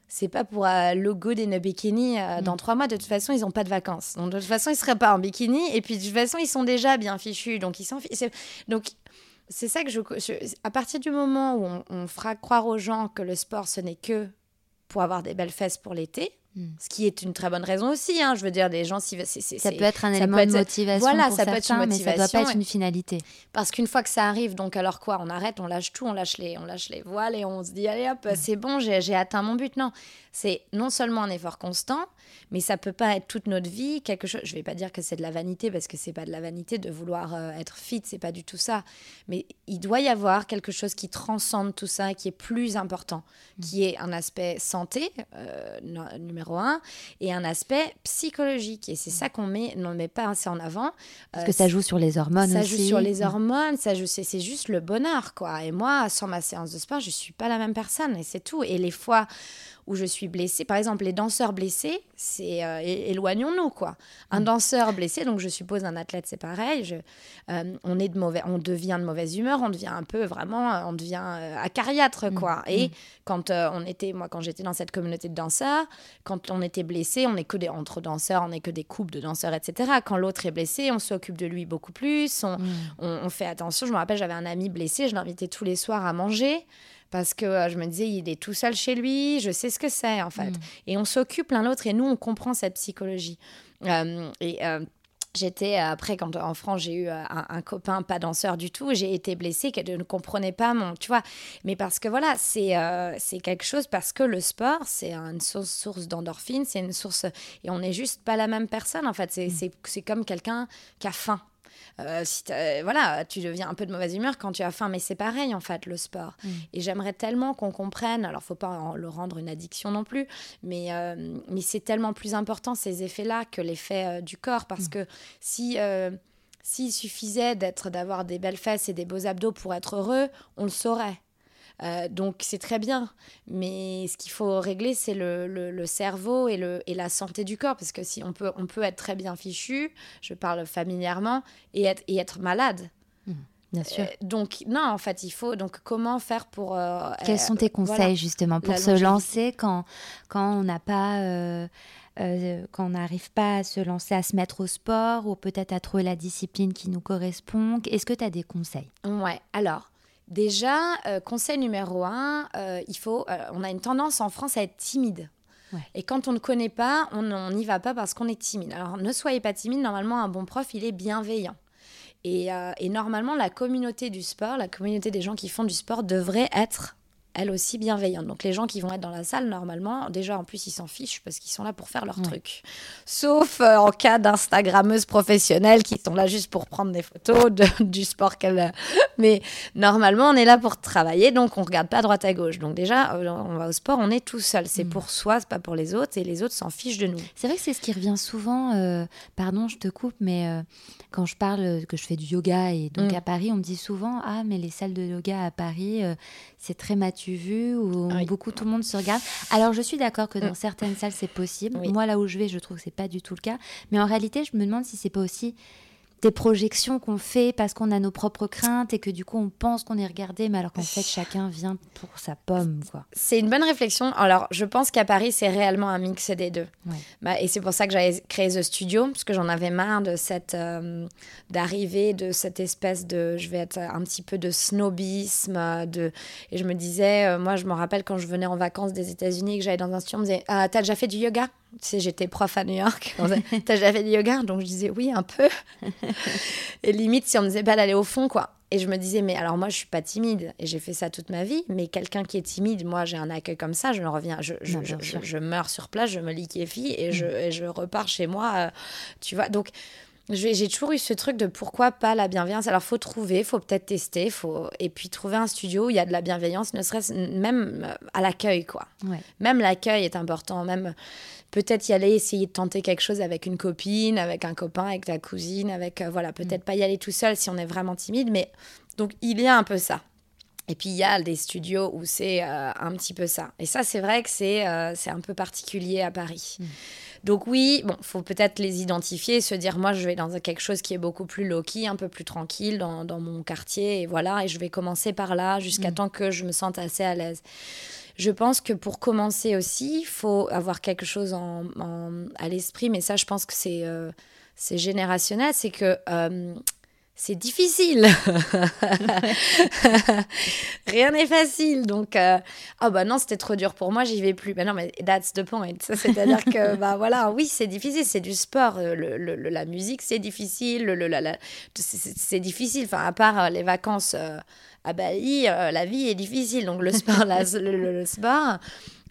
C'est pas pour euh, logo des bikini mm. dans trois mois. De toute façon, ils n'ont pas de vacances. Donc, de toute façon, ils seraient pas en bikini. Et puis, de toute façon, ils sont déjà bien fichus. Donc, ils s'en Donc, c'est ça que je, À partir du moment où on, on, fera croire aux gens que le sport, ce n'est que pour avoir des belles fesses pour l'été, Hmm. Ce qui est une très bonne raison aussi. Hein. Je veux dire, des gens, si, ça peut être un élément de motivation. Voilà, pour ça peut être une motivation. Mais ça doit pas être une finalité. Parce qu'une fois que ça arrive, donc alors quoi On arrête, on lâche tout, on lâche les, on lâche les voiles et on se dit allez hop, hmm. c'est bon, j'ai atteint mon but. Non, c'est non seulement un effort constant, mais ça peut pas être toute notre vie quelque chose. Je vais pas dire que c'est de la vanité parce que c'est pas de la vanité de vouloir euh, être fit, c'est pas du tout ça. Mais il doit y avoir quelque chose qui transcende tout ça, qui est plus important, mm. qui est un aspect santé euh, numéro un et un aspect psychologique. Et c'est ça qu'on met, ne met pas assez en avant. Parce que ça joue sur les hormones ça aussi. joue sur les mm. hormones, ça joue, c'est juste le bonheur quoi. Et moi, sans ma séance de sport, je suis pas la même personne et c'est tout. Et les fois où je suis blessée. Par exemple, les danseurs blessés, c'est euh, éloignons-nous quoi. Un mm. danseur blessé, donc je suppose un athlète, c'est pareil. Je, euh, on est de mauvais, on devient de mauvaise humeur, on devient un peu vraiment, euh, on devient acariâtre mm. quoi. Et mm. quand on était, moi, quand j'étais dans cette communauté de danseurs, quand on était blessé, on est que des entre danseurs, on n'est que des couples de danseurs, etc. Quand l'autre est blessé, on s'occupe de lui beaucoup plus, on, on fait attention. Je me rappelle, j'avais un ami blessé, je l'invitais tous les soirs à manger parce que euh, je me disais, il est tout seul chez lui, je sais ce que c'est en fait. Mm. Et on s'occupe l'un l'autre et nous, on comprend cette psychologie. Euh, et euh, J'étais, après, quand en France, j'ai eu un, copain pas danseur du tout, j'ai été blessée, qu'elle ne comprenait pas mon. Tu vois, mais parce que voilà, c'est c'est quelque chose, parce que le sport, c'est une source, source d'endorphine, c'est une source. Et on n'est juste pas la même personne, en fait. C'est mm. comme quelqu'un qui a faim. Euh, si voilà, tu deviens un peu de mauvaise humeur quand tu as faim, mais c'est pareil en fait le sport. Mm. Et j'aimerais tellement qu'on comprenne, alors faut pas le rendre une addiction non plus, mais, euh, mais c'est tellement plus important ces effets-là que l'effet euh, du corps, parce mm. que si s'il suffisait d'être d'avoir des belles fesses et des beaux abdos pour être heureux, on le saurait. Euh, donc c'est très bien, mais ce qu'il faut régler, c'est le, le, cerveau et, le, et la santé du corps, parce que si on peut, on peut être très bien fichu, je parle familièrement, et être, et être malade. Mmh, bien sûr. Euh, donc, non, en fait, il faut. Donc, comment faire pour. Euh, Quels sont tes conseils, justement, pour se lancer quand, quand on n'a pas. quand on n'arrive pas à se lancer, à se mettre au sport ou peut-être à trouver la discipline qui nous correspond? Est-ce que tu as des conseils? Ouais, alors, Déjà, euh, conseil numéro un, euh, il faut, euh, on a une tendance en France à être timide. Et quand on ne connaît pas, on n'y va pas parce qu'on est timide. Alors ne soyez pas timide, normalement un bon prof, il est bienveillant. Et, et, normalement, la communauté du sport, la communauté des gens qui font du sport devrait être elle aussi bienveillante. Donc les gens qui vont être dans la salle, normalement, déjà en plus ils s'en fichent parce qu'ils sont là pour faire leur truc. Sauf euh, en cas d'instagrammeuses professionnelles qui sont là juste pour prendre des photos [laughs] du sport qu'elles... Mais normalement on est là pour travailler, donc on regarde pas à droite à gauche. Donc déjà, euh, on va au sport, on est tout seul. C'est mm. pour soi, c'est pas pour les autres, et les autres s'en fichent de nous. C'est vrai que c'est ce qui revient souvent, euh, pardon je te coupe, mais quand je parle que je fais du yoga, et donc mm. à Paris, on me dit souvent, ah mais les salles de yoga à Paris, c'est très mature vu où beaucoup tout le monde se regarde. Alors je suis d'accord que dans mm. certaines salles c'est possible. Moi là où je vais, je trouve que c'est pas du tout le cas. Mais en réalité, je me demande si c'est pas aussi des projections qu'on fait parce qu'on a nos propres craintes et que du coup on pense qu'on est regardé, mais alors qu'en fait chacun vient pour sa pomme. quoi. C'est une bonne réflexion. Alors je pense qu'à Paris c'est réellement un mix des deux. Bah, et c'est pour ça que j'avais créé The Studio, parce que j'en avais marre de cette euh, d'arriver de cette espèce de, je vais être un petit peu de snobisme, de et je me disais, euh, moi je me rappelle quand je venais en vacances des États-Unis que j'allais dans un studio, on me disait, ah, t'as déjà fait du yoga? Tu sais, j'étais prof à New York. Fait [laughs] du yoga? Donc je disais oui, un peu. [laughs] et limite, si on me disait pas d'aller au fond, quoi. Et je me disais, mais alors moi, je suis pas timide et j'ai fait ça toute ma vie. Mais quelqu'un qui est timide, moi, j'ai un accueil comme ça, je reviens, je, je, je, meurs sur place, je me liquéfie et, je, mm. et je repars chez moi. Euh, tu vois, donc j'ai toujours eu ce truc de pourquoi pas la bienveillance? Alors, faut trouver, faut peut-être tester, faut et puis trouver un studio où il y a de la bienveillance, ne serait-ce même euh, à l'accueil, quoi. Même l'accueil est important. Même peut-être y aller essayer de tenter quelque chose avec une copine, avec un copain, avec ta cousine, avec euh, voilà, peut-être mm. pas y aller tout seul si on est vraiment timide, mais donc il y a un peu ça. Et puis il y a des studios où c'est euh, un petit peu ça. Et ça, c'est vrai que c'est c'est un peu particulier à Paris. Mm. Donc oui, bon, faut peut-être les identifier, se dire moi je vais dans quelque chose qui est beaucoup plus low-key, un peu plus tranquille dans, dans, mon quartier et voilà, et je vais commencer par là jusqu'à mm. temps que je me sente assez à l'aise. Je pense que pour commencer aussi, il faut avoir quelque chose en, à l'esprit, mais ça je pense que c'est euh, générationnel, c'est que euh, c'est difficile. [laughs] Rien n'est facile. Donc, euh, oh bah non, c'était trop dur pour moi, j'y vais plus. Ben non, mais that's the point. [laughs] C'est-à-dire que, bah voilà, oui, c'est difficile, c'est du sport. Euh, le, la musique, c'est difficile. Le, c'est difficile. Enfin, à part euh, les vacances à Bali, la vie est difficile. Donc, le [laughs] sport, le, sport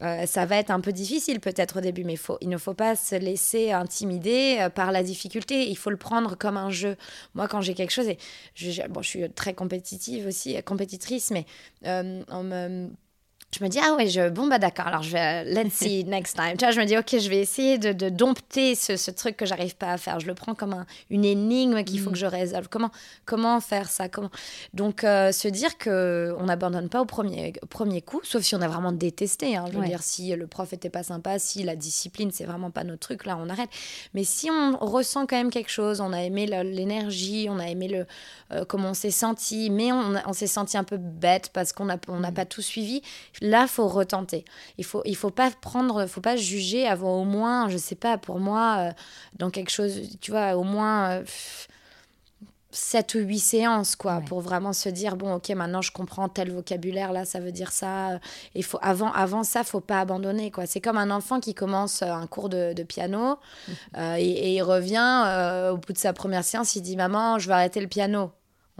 euh, ça va être un peu difficile peut-être au début, mais il ne faut pas se laisser intimider euh, par la difficulté. Il faut le prendre comme un jeu. Moi, quand j'ai quelque chose, et je, bon, je suis très compétitive aussi, compétitrice, mais euh, on me je me dis, ah ouais, je, bon, bah d'accord, alors je vais, let's see [laughs] next time. Tu vois, je me dis, ok, je vais essayer de, de dompter ce, ce, truc que j'arrive pas à faire. Je le prends comme un, une énigme qu'il faut mm. que je résolve. Comment, comment faire ça? Comment... Donc, euh, se dire qu'on n'abandonne pas au premier, au premier coup, sauf si on a vraiment détesté. Hein. je veux dire, si le prof était pas sympa, si la discipline, c'est vraiment pas notre truc, là, on arrête. Mais si on ressent quand même quelque chose, on a aimé l'énergie, on a aimé le, euh, comment on s'est senti, mais on, on s'est senti un peu bête parce qu'on n'a on n'a mm. pas tout suivi Là, faut retenter. Il faut, il faut pas prendre, faut pas juger avant au moins, je sais pas, pour moi, euh, dans quelque chose, tu vois, au moins. 7 euh, ou 8 séances, quoi, pour vraiment se dire, bon, ok, maintenant je comprends tel vocabulaire, là, ça veut dire ça. Il faut, avant, avant ça, faut pas abandonner, quoi. C'est comme un enfant qui commence un cours de, piano euh, et, et, il revient au bout de sa première séance, il dit, maman, je vais arrêter le piano.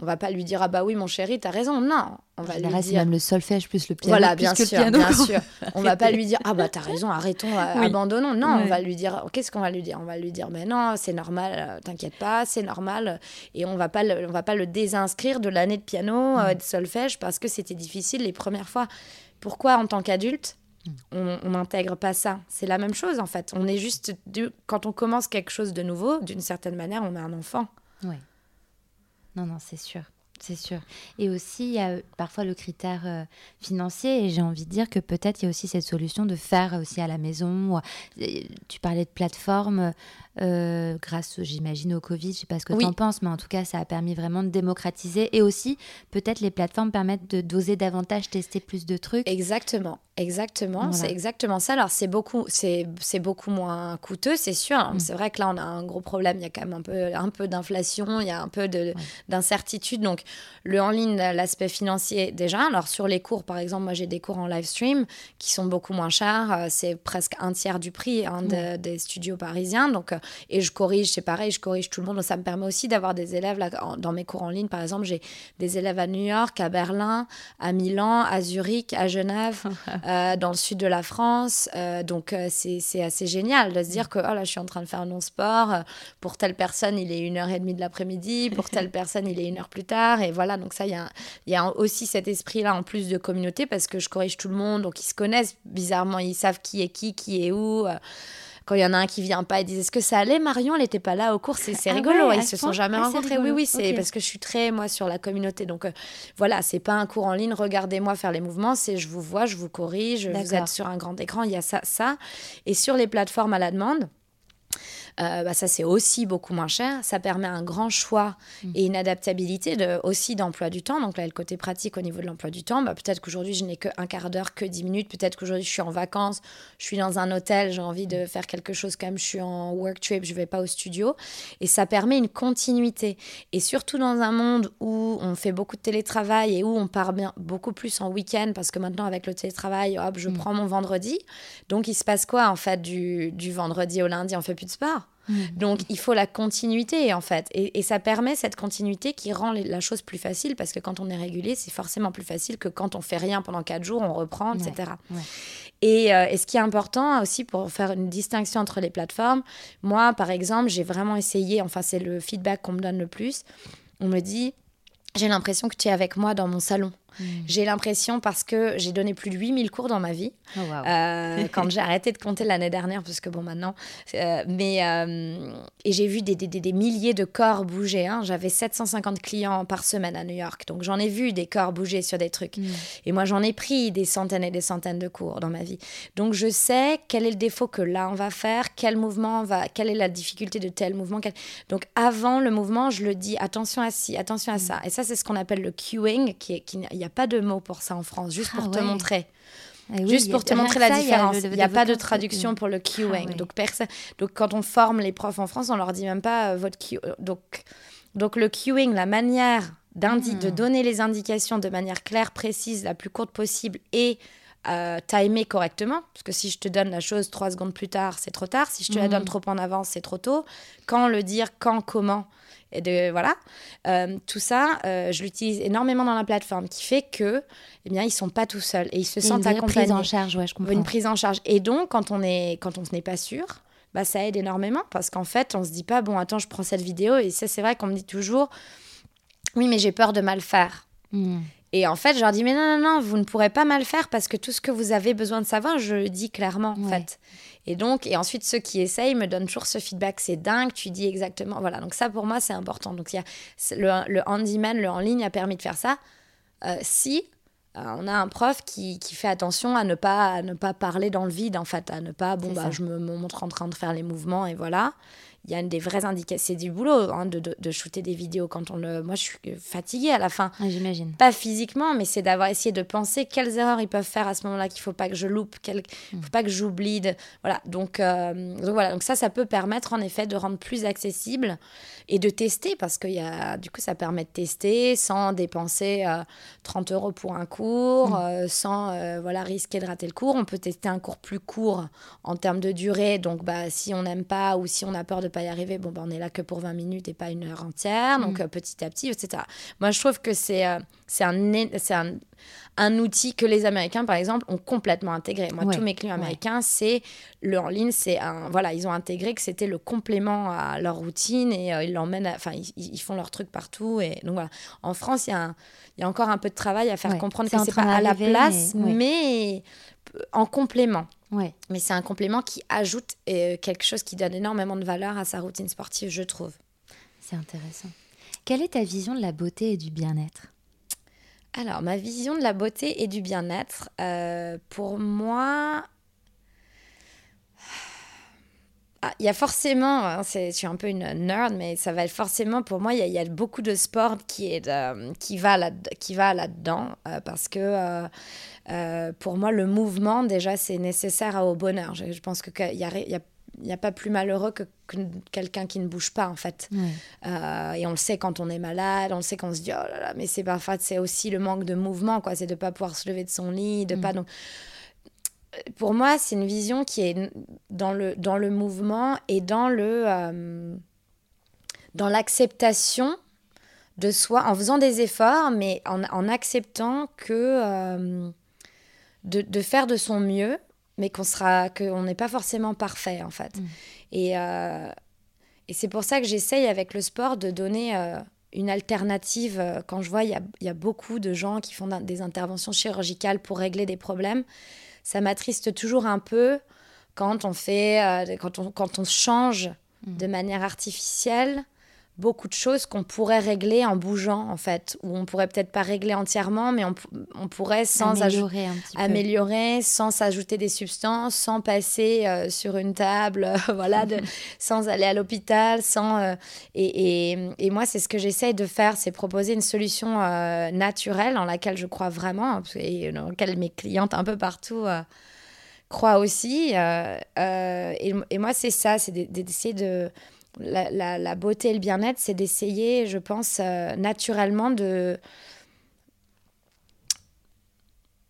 On va pas lui dire ah bah oui mon chéri t'as raison. Non on va lui dire même le solfège plus le piano voilà bien sûr bien sûr. On va pas [laughs] lui dire ah bah t'as raison arrêtons euh, abandonnons. Non on va lui dire qu'est-ce qu'on va lui dire? On va lui dire mais non c'est normal euh, t'inquiète pas c'est normal. Et on va pas le, on va pas le désinscrire de l'année de piano euh, de solfège parce que c'était difficile les premières fois. Pourquoi en tant qu'adulte on n'intègre pas ça? C'est la même chose en fait. On est juste, quand on commence quelque chose de nouveau, d'une certaine manière, on est un enfant. Oui. Non, non, c'est sûr. Et aussi, il y a euh, parfois le critère euh, financier. Et j'ai envie de dire que peut-être il y a aussi cette solution de faire aussi à la maison. Euh, tu parlais de plateforme grâce, j'imagine, au Covid. Je ne sais pas ce que tu en penses, mais en tout cas, ça a permis vraiment de démocratiser. Et aussi, peut-être les plateformes permettent de doser davantage, tester plus de trucs. Exactement. Exactement, c'est exactement ça. Alors c'est beaucoup, c'est beaucoup moins coûteux, c'est sûr. Mm. C'est vrai que là on a un gros problème. Il y a quand même un peu, un peu d'inflation, il y a un peu d'incertitude. Donc le en ligne, l'aspect financier déjà. Alors sur les cours, par exemple, moi j'ai des cours en live stream qui sont beaucoup moins chers. Euh, c'est presque un tiers du prix hein, des studios parisiens. Donc euh, et je corrige, c'est pareil, je corrige tout le monde. Donc, ça me permet aussi d'avoir des élèves là dans mes cours en ligne. Par exemple, j'ai des élèves à New York, à Berlin, à Milan, à Zurich, à Genève. [laughs] Euh, dans le sud de la France. Euh, donc, euh, c'est assez génial de se dire que oh là, je suis en train de faire mon sport. pour telle personne, il est une heure et demie de l'après-midi. Pour telle [laughs] personne, il est une heure plus tard. Et voilà, donc ça, il y a, y a aussi cet esprit-là en plus de communauté parce que je corrige tout le monde. Donc, ils se connaissent bizarrement. Ils savent qui est qui, qui est où quand il y en a un qui vient pas, ils disent est-ce que ça allait Marion? Elle n'était pas là au cours, c'est ah rigolo. ils se sont jamais ah, rencontrés. Oui, oui, c'est parce que je suis très moi sur la communauté. Donc euh, voilà, c'est pas un cours en ligne. Regardez-moi faire les mouvements. C'est je vous vois, je vous corrige. Vous êtes sur un grand écran. Il y a ça, ça. Et sur les plateformes à la demande. Euh, bah, ça c'est aussi beaucoup moins cher. Ça permet un grand choix mm. et une adaptabilité de, aussi d'emploi du temps. Donc là, le côté pratique au niveau de l'emploi du temps, bah, peut-être qu'aujourd'hui je n'ai qu'un quart d'heure, que 10 minutes. Peut-être qu'aujourd'hui je suis en vacances, je suis dans un hôtel, j'ai envie de faire quelque chose comme je suis en work trip, je vais pas au studio. Et ça permet une continuité. Et surtout dans un monde où on fait beaucoup de télétravail et où on part bien, beaucoup plus en week-end parce que maintenant avec le télétravail, hop, je mm. prends mon vendredi. Donc il se passe quoi en fait du, du vendredi au lundi? On fait plus de sport? Mm. Donc il faut la continuité en fait. Et, ça permet cette continuité qui rend la chose plus facile parce que quand on est régulier, c'est forcément plus facile que quand on fait rien pendant quatre jours, on reprend, etc. Et, euh, et, ce qui est important aussi pour faire une distinction entre les plateformes, moi par exemple, j'ai vraiment essayé, enfin c'est le feedback qu'on me donne le plus, on me dit, j'ai l'impression que tu es avec moi dans mon salon. Hmm. J'ai l'impression, parce que j'ai donné plus de 8000 cours dans ma vie, oh, euh, quand j'ai arrêté de compter l'année dernière, parce que bon, maintenant. Euh, mais, euh, et j'ai vu des, des, des, milliers de corps bouger. Hein. J'avais 750 clients par semaine à New York. Donc j'en ai vu des corps bouger sur des trucs. Hmm. Et moi, j'en ai pris des centaines et des centaines de cours dans ma vie. Donc je sais quel est le défaut que là, on va faire, quel mouvement va, quelle est la difficulté de tel mouvement. Donc avant le mouvement, je le dis attention à ci, attention à hmm. ça. Et ça, c'est ce qu'on appelle le queuing, qui est. Qui, n'y a pas de mot pour ça en France, juste pour ah te montrer. Eh juste pour te montrer la différence. Il n'y a, pas de traduction pour le queuing. Ah donc, donc, quand on forme les profs en France, on leur dit même pas euh, votre queue. Donc, donc, le queuing, la manière de hmm. donner les indications de manière claire, précise, la plus courte possible et euh, timer correctement. Parce que si je te donne la chose trois secondes plus tard, c'est trop tard. Si je te la donne hmm. trop en avance, c'est trop tôt. Quand le dire, quand, comment et de voilà euh, tout ça euh, je l'utilise énormément dans la plateforme qui fait que eh bien ils sont pas tout seuls et ils se sentent accompagnés une prise en charge ouais je comprends une prise en charge et donc quand on est quand on n'est pas sûr bah ça aide énormément parce qu'en fait on se dit pas bon attends je prends cette vidéo et ça c'est vrai qu'on me dit toujours oui mais j'ai peur de mal faire hmm. Et en fait, je leur dis, mais non, non, non, vous ne pourrez pas mal faire parce que tout ce que vous avez besoin de savoir, je le dis clairement, en fait. Et donc, et ensuite, ceux qui essayent me donnent toujours ce feedback, c'est dingue, tu dis exactement. Voilà, donc ça, pour moi, c'est important. Donc, il y a le, le on-demand, le en ligne a permis de faire ça. Euh, si euh, on a un prof qui, qui, fait attention à ne, pas, à ne pas parler dans le vide, en fait, à ne pas, bon, bah, je me montre en train de faire les mouvements et voilà il y a des vraies indications. C'est du boulot hein, de, de, shooter des vidéos quand on le. Moi, je suis fatiguée à la fin. J'imagine. Pas physiquement, mais c'est d'avoir essayé de penser quelles erreurs ils peuvent faire à ce moment-là qu'il faut pas que je loupe, qu'il mm. faut pas que j'oublie. Voilà. Donc, euh, donc voilà. Donc ça, ça peut permettre en effet de rendre plus accessible et de tester parce que y a, du coup, ça permet de tester sans dépenser 30 euh, euros pour un cours, mm. euh, sans voilà risquer de rater le cours. On peut tester un cours plus court en termes de durée. Donc, bah, si on n'aime pas ou si on a peur de pas y arriver, bon, ben, on est là que pour 20 minutes et pas une heure entière. Donc, mm. euh, petit à petit, etc. Moi, je trouve que c'est euh, c'est un, un, un, outil que les Américains, par exemple, ont complètement intégré. Moi, tous mes clients américains, c'est le en ligne, c'est un. Voilà, ils ont intégré que c'était le complément à leur routine et euh, ils l'emmènent, enfin, ils, font leur truc partout. Et donc, voilà. En France, il y, a y a encore un peu de travail à faire comprendre que c'est pas à la place, mais en complément. Ouais. Mais c'est un complément qui ajoute euh, quelque chose qui donne énormément de valeur à sa routine sportive, je trouve. C'est intéressant. Quelle est ta vision de la beauté et du bien-être? Alors, ma vision de la beauté et du bien-être, euh, pour moi, ah, il y a forcément, hein, je suis un peu une nerd, mais ça va être forcément, pour moi, il y a, il y a beaucoup de sport qui, est, euh, qui, va, là, là-dedans, euh, parce que euh, euh, pour moi, le mouvement, déjà, c'est nécessaire au bonheur. Je, je pense qu'il n'y a, y a, y a pas plus malheureux que, que quelqu'un qui ne bouge pas, en fait. Euh, et on le sait quand on est malade, on le sait quand on se dit, oh là là, mais c'est parfois, c'est aussi le manque de mouvement, quoi. C'est de ne pas pouvoir se lever de son lit, de Mm. pas... Donc, pour moi, c'est une vision qui est dans le, dans le mouvement et dans le euh, dans l'acceptation de soi, en faisant des efforts, mais en, en acceptant que euh, de, de faire de son mieux, mais qu'on sera qu'on n'est pas forcément parfait en fait. Mm. Et, euh, et c'est pour ça que j'essaye avec le sport de donner euh, une alternative. Euh, Quand je vois, il y a, il y a beaucoup de gens qui font des interventions chirurgicales pour régler des problèmes. Ça m'attriste toujours un peu quand on fait, euh, quand, on, quand on change Mm. de manière artificielle beaucoup de choses qu'on pourrait régler en bougeant en fait, ou on pourrait peut-être pas régler entièrement, mais on, on pourrait sans ajouter améliorer un petit peu. améliorer sans s'ajouter des substances, sans passer euh, sur une table, euh, [laughs] voilà, de, [laughs] sans aller à l'hôpital, sans euh, et, et, et moi c'est ce que j'essaye de faire, c'est proposer une solution euh, naturelle en laquelle je crois vraiment hein, et dans laquelle mes clientes un peu partout croient aussi. et, et moi c'est ça, c'est d'e- d'essayer de la, la, la beauté et le bien-être, c'est d'essayer, je pense, euh, naturellement de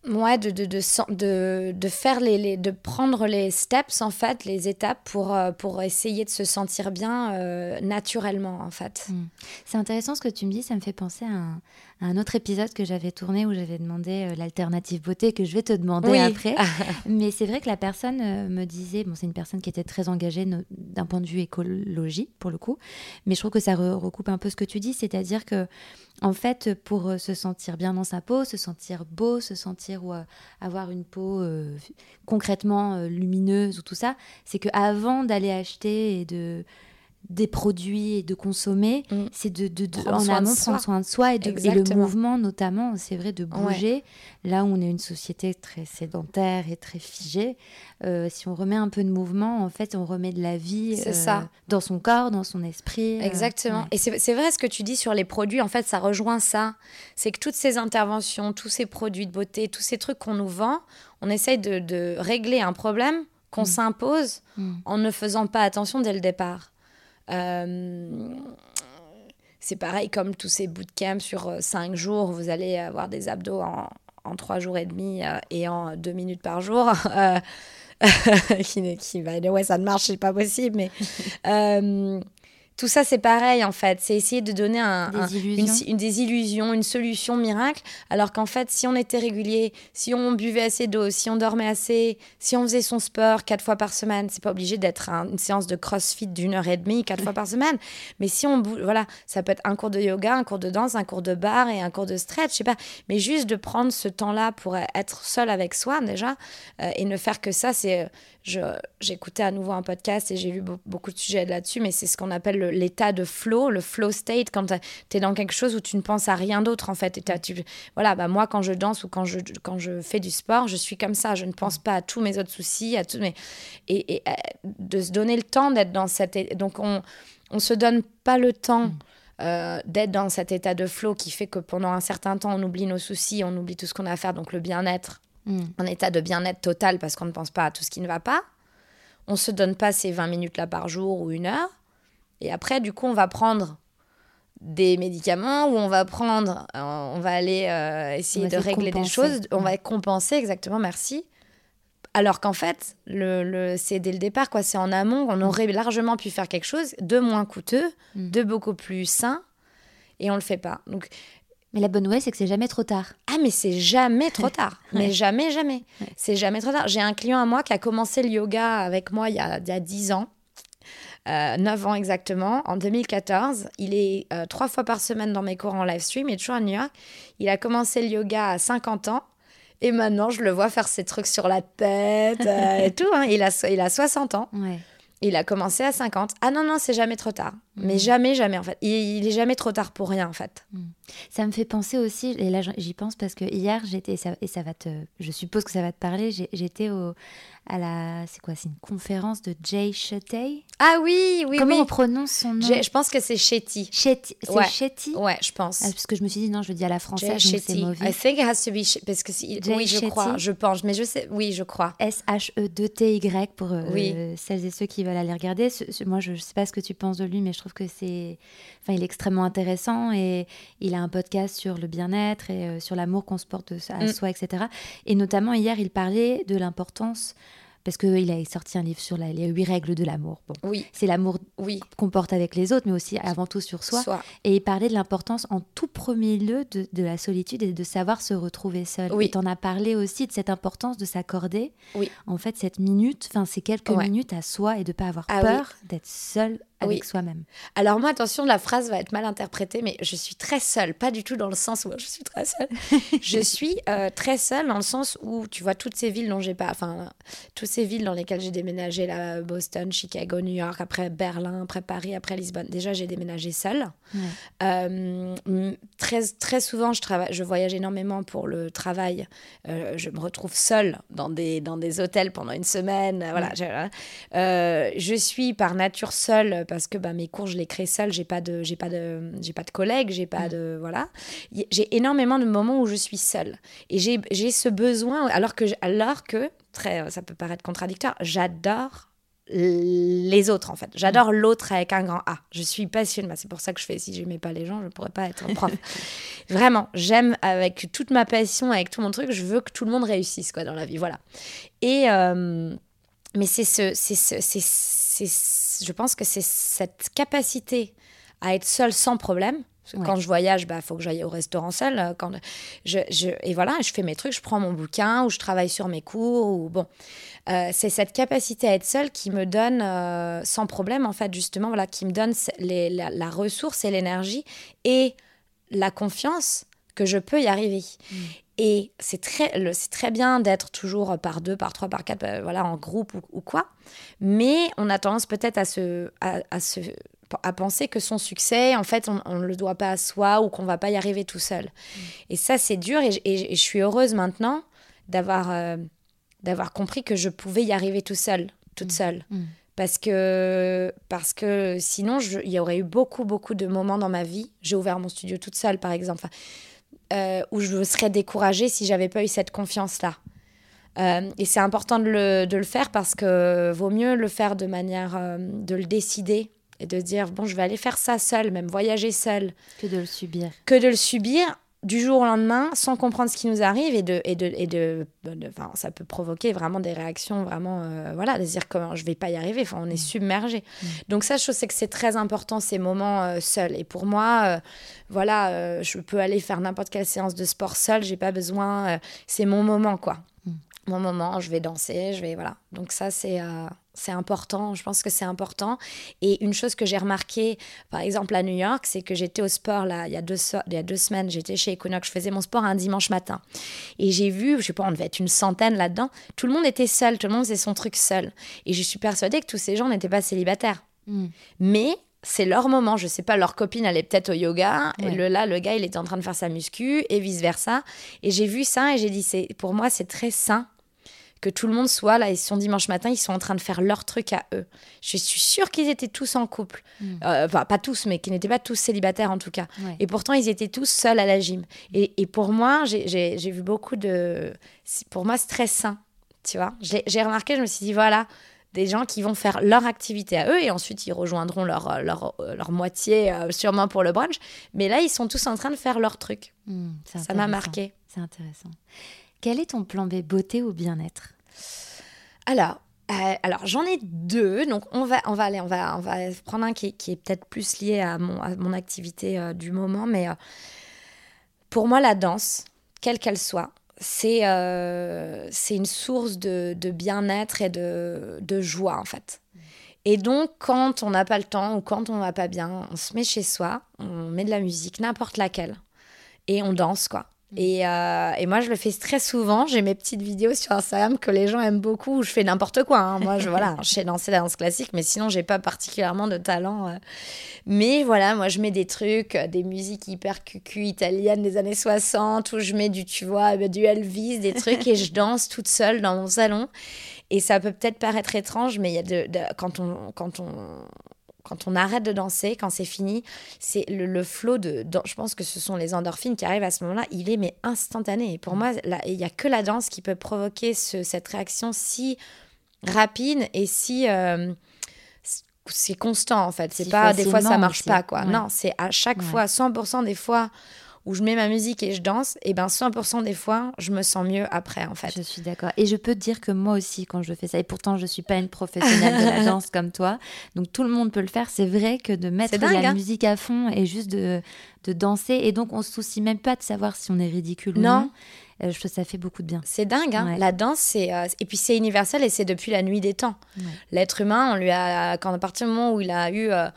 Ouais, de, de, de, de, faire les, les- de prendre les steps, en fait, les étapes pour, euh, pour essayer de se sentir bien euh, naturellement, en fait. Mm. C'est intéressant ce que tu me dis, ça me fait penser à un, un autre épisode que j'avais tourné où j'avais demandé euh, l'alternative beauté que je vais te demander Oui. après. [laughs] Mais c'est vrai que la personne euh, me disait, bon, c'est une personne qui était très engagée no- d'un point de vue écologie, pour le coup, mais je trouve que ça re- recoupe un peu ce que tu dis, c'est-à-dire que, en fait, pour euh, se sentir bien dans sa peau, se sentir beau, se sentir ou avoir une peau concrètement lumineuse ou tout ça, c'est que avant d'aller acheter et de des produits et de consommer, Mm. c'est de, de, de- Prendre en soin de amont soi. prendre soin de soi et, de, et le mouvement notamment, c'est vrai, de bouger. Là où on est une société très sédentaire et très figée, euh, si on remet un peu de mouvement, en fait, on remet de la vie euh, ça. dans son corps, dans son esprit. euh, Exactement. ouais. Et c'est vrai ce que tu dis sur les produits, en fait, ça rejoint ça. C'est que toutes ces interventions, tous ces produits de beauté, tous ces trucs qu'on nous vend, on essaye de, de régler un problème qu'on Mm. s'impose Mm. en ne faisant pas attention dès le départ. Euh, c'est pareil comme tous ces bootcamps sur euh, cinq jours, vous allez avoir des abdos en, en trois jours et demi euh, et en deux minutes par jour. [laughs] Euh, [laughs] qui, qui va ouais ça ne marche c'est pas possible mais [laughs] euh, tout ça c'est pareil en fait. C'est essayer de donner un, Des un- illusions. une, une- des illusions une solution miracle alors qu'en fait si on était régulier si on buvait assez d'eau si on dormait assez si on faisait son sport quatre fois par semaine c'est pas obligé d'être un- une séance de crossfit d'une heure et demie quatre fois par semaine. Mais si on bouge voilà ça peut être un cours de yoga un cours de danse un cours de bar et un cours de stretch je sais pas. Mais juste de prendre ce temps-là pour être seul avec soi déjà euh, et ne faire que ça c'est euh, j'écoutais à nouveau un podcast et j'ai lu be- beaucoup de sujets là-dessus mais c'est ce qu'on appelle le- l'état de flow le flow state quand tu es dans quelque chose où tu ne penses à rien d'autre en fait et tu voilà bah moi quand je danse ou quand je quand je fais du sport je suis comme ça je ne pense pas à tous mes autres soucis à et, et, euh, de se donner le temps d'être dans cette donc on on se donne pas le temps euh, d'être dans cet état de flow qui fait que pendant un certain temps, on oublie nos soucis, on oublie tout ce qu'on a à faire, donc le bien-être, Mm. un état de bien-être total parce qu'on ne pense pas à tout ce qui ne va pas. On se donne pas ces 20 minutes là par jour ou une heure. Et après, du coup, on va prendre des médicaments ou on va prendre, euh, on va aller euh, essayer On va de régler des choses, on Ouais. va compenser exactement, merci. Alors qu'en fait, le, le- c'est dès le départ, quoi. C'est en amont, on aurait largement pu faire quelque chose de moins coûteux, Mm. de beaucoup plus sain, et on le fait pas. Donc, Mais la bonne nouvelle, c'est que c'est jamais trop tard. ah, mais c'est jamais trop tard. Mais jamais, jamais. Ouais. C'est jamais trop tard. J'ai un client à moi qui a commencé le yoga avec moi il y a, il y a 10 ans. Euh, 9 ans exactement, en 2014. Il est euh, trois fois par semaine dans mes cours en live stream, il est toujours à New York. Il a commencé le yoga à 50 ans. Et maintenant, je le vois faire ses trucs sur la tête euh, et tout. hein. Il, a, il a 60 ans. Ouais. Il a commencé à 50. Ah non, non, c'est jamais trop tard. Mais jamais, jamais, en fait. Il, il est jamais trop tard pour rien, en fait. Ça me fait penser aussi, et là j'y pense parce que hier j'étais, ça- et ça va te, je suppose que ça va te parler, j'étais au, à la, c'est quoi, c'est une conférence de Jay Shetty? Ah oui, oui, Comment oui. on prononce son nom? Je pense que c'est Shetty. Shetty, c'est Ouais. Shetty? Ouais, je pense. Ah, Parce que je me suis dit non, je le dis à la Jay française, donc c'est mauvais. I think it has to be parce que Jay oui, je Shetty. crois, je pense, mais je sais, oui, je crois. S-H-E-2-T-Y pour euh, Oui. celles et ceux qui veulent aller regarder. Ce- ce- moi, je ne sais pas ce que tu penses de lui, mais je trouve que c'est. Enfin, il est extrêmement intéressant et il a un podcast sur le bien-être et euh, sur l'amour qu'on se porte à Mm. soi, etc. Et notamment, hier, il parlait de l'importance. Parce qu'il a sorti un livre sur la- les huit règles de l'amour. Bon, Oui, c'est l'amour oui, qu'on porte avec les autres, mais aussi avant tout sur soi. soit. Et il parlait de l'importance en tout premier lieu de, de la solitude et de savoir se retrouver seul. Oui. Et tu en as parlé aussi de cette importance de s'accorder, Oui. en fait, cette minute, enfin ces quelques Ouais. minutes à soi et de pas avoir Ah peur d'être seul avec Oui. soi-même. Alors moi, attention, la phrase va être mal interprétée, mais je suis très seule, pas du tout dans le sens où je suis très seule. [laughs] je suis euh, très seule dans le sens où, tu vois, toutes ces villes dont j'ai pas, enfin, toutes ces villes dans lesquelles j'ai déménagé, là, Boston, Chicago, New York, après Berlin, après Paris, après Lisbonne. Déjà, j'ai déménagé seule. Ouais. Euh, très, très souvent, je, travaille, je voyage énormément pour le travail. Euh, je me retrouve seule dans des, dans des hôtels pendant une semaine. Voilà, je, je suis par nature seule parce que bah, mes cours, je les crée seule. J'ai pas de, j'ai pas de, j'ai pas de collègues, j'ai pas de, voilà. J'ai énormément de moments où je suis seule et j'ai, ce besoin. Alors que, alors que, très, ça peut paraître contradictoire, j'adore les autres en fait. J'adore l'autre avec un grand A. Je suis passionnée. Bah, c'est pour ça que je fais. Si j'aimais pas les gens, je pourrais pas être prof. [laughs] Vraiment, j'aime avec toute ma passion, avec tout mon truc. Je veux que tout le monde réussisse quoi dans la vie. Voilà. Et euh, mais c'est ce, c'est ce, c'est, c'est- je pense que c'est cette capacité à être seule sans problème. Parce que Ouais. Quand je voyage, bah faut que j'aille au restaurant seul. euh, Quand je, je, et voilà, je fais mes trucs, je prends mon bouquin ou je travaille sur mes cours ou bon. Euh, c'est cette capacité à être seule qui me donne euh, sans problème en fait justement voilà qui me donne les- la, la ressource et l'énergie et la confiance que je peux y arriver. Et c'est très, très bien d'être toujours par deux, par trois, par quatre, euh, voilà, en groupe ou, ou quoi. Mais on a tendance peut-être à se, à, à se, à penser que son succès, en fait, on ne le doit pas à soi ou qu'on va pas y arriver tout seul. Et ça, c'est dur. Et, je- et- et je suis heureuse maintenant d'avoir, euh, d'avoir compris que je pouvais y arriver tout seul, toute seule. Mm. Parce que, parce que sinon, il y aurait eu beaucoup, beaucoup de moments dans ma vie. J'ai ouvert mon studio toute seule, par exemple, enfin, euh, où je serais découragée si j'avais pas eu cette confiance-là. Euh, et c'est important de le, de le faire parce que vaut mieux le faire de manière euh, de le décider et de dire bon je vais aller faire ça seule, même voyager seule, Que de le subir. que de le subir du jour au lendemain sans comprendre ce qui nous arrive et de et de et de, de- enfin, ça peut provoquer vraiment des réactions vraiment euh, voilà de se dire comment je vais pas y arriver. Enfin on est submergé. Donc ça je sais que c'est très important ces moments euh, seuls. Et pour moi euh, voilà je peux aller faire n'importe quelle séance de sport seule. J'ai pas besoin c'est mon moment quoi. Mon moment je vais danser je vais voilà. Donc ça c'est c'est important, je pense que c'est important. Et une chose que j'ai remarqué, par exemple à New York, c'est que j'étais au sport là, il y a deux, so- il y a deux semaines, j'étais chez Equinox, je faisais mon sport un dimanche matin. Et j'ai vu, je sais pas, on devait être une centaine là-dedans, tout le monde était seul, tout le monde faisait son truc seul. Et je suis persuadée que tous ces gens n'étaient pas célibataires. Mm. Mais c'est leur moment, je sais pas, leur copine allait peut-être au yoga, et le, là, le gars, il était en train de faire sa muscu, et vice-versa. Et j'ai vu ça, et j'ai dit, c'est pour moi, c'est très sain que tout le monde soit là, ils sont dimanche matin, ils sont en train de faire leur truc à eux. Je suis sûre qu'ils étaient tous en couple. Euh, Enfin, pas tous, mais qu'ils n'étaient pas tous célibataires en tout cas. Ouais. Et pourtant, ils étaient tous seuls à la gym. Et, et pour moi, j'ai- vu beaucoup de... Pour moi, c'est très sain, tu vois. J'ai remarqué, je me suis dit, voilà, des gens qui vont faire leur activité à eux et ensuite ils rejoindront leur, leur, leur moitié euh, sûrement pour le brunch. Mais là, ils sont tous en train de faire leur truc. Mm, c'est Ça m'a marqué. C'est intéressant. Quel est ton plan B beauté ou bien-être? Alors, euh, alors j'en ai deux, donc on va, on va aller, on va, on va prendre un qui, est- qui est peut-être plus lié à mon, à mon activité euh, du moment, mais euh, pour moi la danse, quelle qu'elle soit, c'est c'est une source de, de bien-être et de, de joie en fait. Et donc, quand on n'a pas le temps ou quand on va pas bien, on se met chez soi, on met de la musique, n'importe laquelle, et on danse quoi. Et, euh, et, moi, je le fais très souvent. J'ai mes petites vidéos sur Instagram que les gens aiment beaucoup où je fais n'importe quoi. Hein. Moi, je, voilà, je sais danser la danse classique, mais sinon, j'ai pas particulièrement de talent. Euh. Mais voilà, moi, je mets des trucs, euh, des musiques hyper cucu italiennes des années 60 où je mets du, tu vois, du Elvis, des trucs et je [laughs] danse toute seule dans mon salon. Et ça peut peut-être paraître étrange, mais il y a de, quand on, quand on quand on arrête de danser, quand c'est fini, c'est le, le flot de, Je pense que ce sont les endorphines qui arrivent à ce moment-là. Il est mais instantané. pour moi, il n'y a que la danse qui peut provoquer cette réaction si rapide et si. Euh, c'est constant en fait. C'est pas des fois ça marche pas quoi. Non, c'est à chaque fois, 100% des fois où je mets ma musique et je danse, et ben 100% des fois, je me sens mieux après, en fait. Je suis d'accord. Et je peux te dire que moi aussi, quand je fais ça, et pourtant, je suis pas une professionnelle de la [laughs] danse comme toi, donc tout le monde peut le faire. C'est vrai que de mettre la hein. musique à fond et juste de, de danser, et donc on se soucie même pas de savoir si on est ridicule ou non. Euh, je trouve ça fait beaucoup de bien. C'est dingue, hein la danse, c'est euh, et puis c'est universel et c'est depuis la nuit des temps. L'être humain, on lui a, quand à partir du moment où il a eu euh,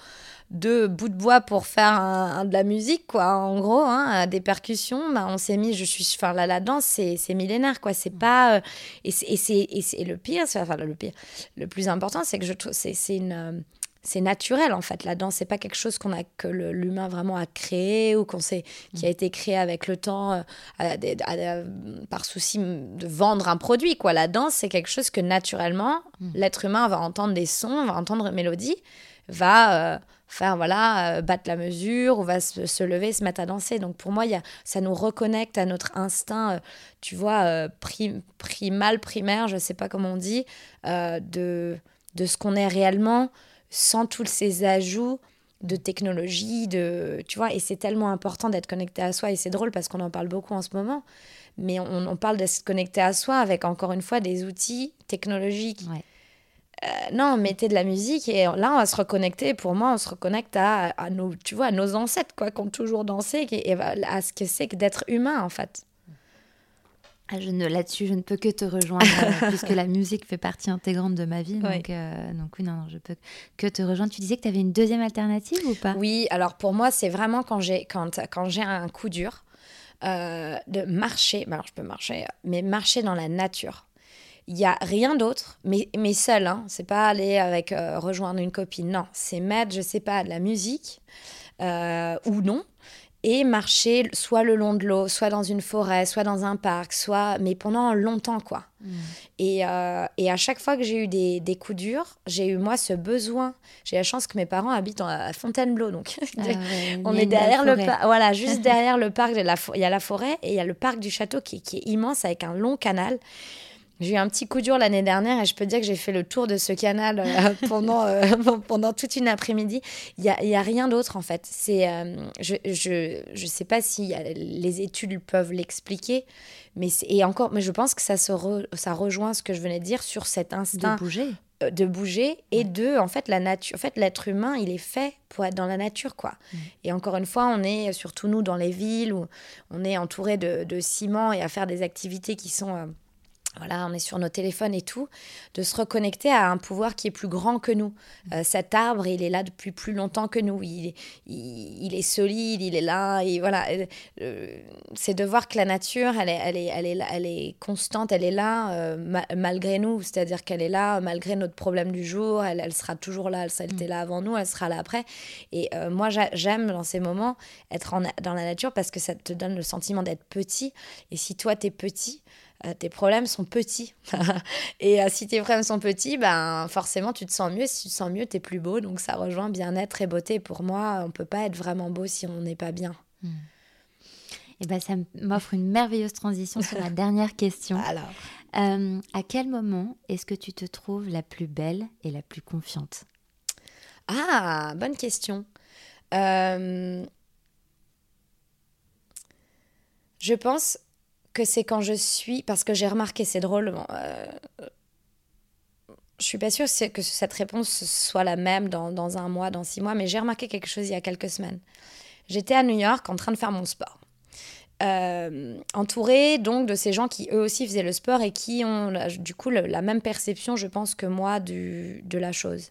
deux bouts de bois pour faire un, de la musique, quoi. En gros, hein, des percussions, bah, on s'est mis, je suis, enfin, la, la danse, c'est millénaire, quoi. C'est pas, euh, et c'est le pire, enfin, le pire, le plus important, c'est que je trouve, c'est une, euh, c'est naturel en fait. La danse, c'est pas quelque chose qu'on a que l'humain vraiment a créé ou qu'on sait qui a été créé avec le temps euh, par souci de vendre un produit. Quoi, la danse, c'est quelque chose que naturellement mm. l'être humain va entendre des sons, va entendre une mélodie, va faire voilà euh, battre la mesure, on va se, lever, se mettre à danser. Donc pour moi, y a, ça nous reconnecte à notre instinct, euh, tu vois, euh, primal, primaire, je sais pas comment on dit, de, de ce qu'on est réellement, sans tous ces ajouts de technologie, de tu vois, et c'est tellement important d'être connecté à soi et c'est drôle parce qu'on en parle beaucoup en ce moment, mais on, on parle de se connecter à soi avec encore une fois des outils technologiques. Euh, non, mettez de la musique et là on va se reconnecter. Pour moi, on se reconnecte à, nos, tu vois, nos ancêtres quoi, qui ont toujours dansé et à ce que c'est que d'être humain en fait. Ah, je ne, là-dessus, je ne peux que te rejoindre euh, [laughs] puisque la musique fait partie intégrante de ma vie. Donc, euh, donc oui, non, je peux que te rejoindre. Tu disais que tu avais une deuxième alternative ou pas? Oui, alors pour moi, c'est vraiment quand j'ai quand, quand j'ai un coup dur de marcher. Alors je peux marcher, mais marcher dans la nature. Il n'y a rien d'autre, mais, mais seul, hein. c'est pas aller avec euh, rejoindre une copine, non, c'est mettre, je sais pas, de la musique euh, ou non, et marcher soit le long de l'eau, soit dans une forêt, soit dans un parc, soit, mais pendant longtemps, quoi. Mm. Et, euh, et, à chaque fois que j'ai eu des, des coups durs, j'ai eu, moi, ce besoin. J'ai la chance que mes parents habitent à Fontainebleau, donc [laughs] ah on est derrière le parc, voilà, [laughs] juste derrière le parc, il y a la forêt et il y a le parc du château qui, qui est immense avec un long canal. J'ai eu un petit coup dur l'année dernière et je peux dire que j'ai fait le tour de ce canal euh, [laughs] pendant, euh, [laughs] pendant toute une après-midi. Il n'y a, y a, rien d'autre en fait. C'est, euh, je ne je, je sais pas si les études peuvent l'expliquer, mais et encore, mais je pense que ça, se ça rejoint ce que je venais de dire sur cet instinct. De bouger. De bouger et de, en fait, la nature. En fait, l'être humain, il est fait pour être dans la nature, quoi. Mm. Et encore une fois, on est, surtout nous, dans les villes où on est entouré de, de ciment et à faire des activités qui sont voilà, on est sur nos téléphones et tout, de se reconnecter à un pouvoir qui est plus grand que nous. Euh, cet arbre, il est là depuis plus longtemps que nous. Il, il, est solide, il est là. Et voilà, euh, c'est de voir que la nature, elle est, elle est, elle est, elle est constante, elle est là euh, malgré nous. C'est-à-dire qu'elle est là malgré notre problème du jour. Elle, elle sera toujours là. Elle, était là avant nous, elle sera là après. Et moi, j'aime dans ces moments être dans la nature parce que ça te donne le sentiment d'être petit. Et si toi, tu es petit, euh, tes problèmes sont petits. [laughs] et euh, si tes problèmes sont petits, ben, forcément, tu te sens mieux. Si tu te sens mieux, tu es plus beau. Donc, ça rejoint bien-être et beauté. Pour moi, on peut pas être vraiment beau si on n'est pas bien. Hmm. Et eh ben, ça m'offre une merveilleuse transition sur la [laughs] dernière question. Alors, euh, à quel moment est-ce que tu te trouves la plus belle et la plus confiante? Ah, bonne question. je pense que c'est quand je suis, parce que j'ai remarqué, c'est drôle, euh, je suis pas sûre que cette réponse soit la même dans, un mois, dans six mois, mais j'ai remarqué quelque chose il y a quelques semaines. J'étais à New York en train de faire mon sport. Euh, entourée donc de ces gens qui eux aussi faisaient le sport et qui ont du coup la même perception, je pense, que moi de la chose.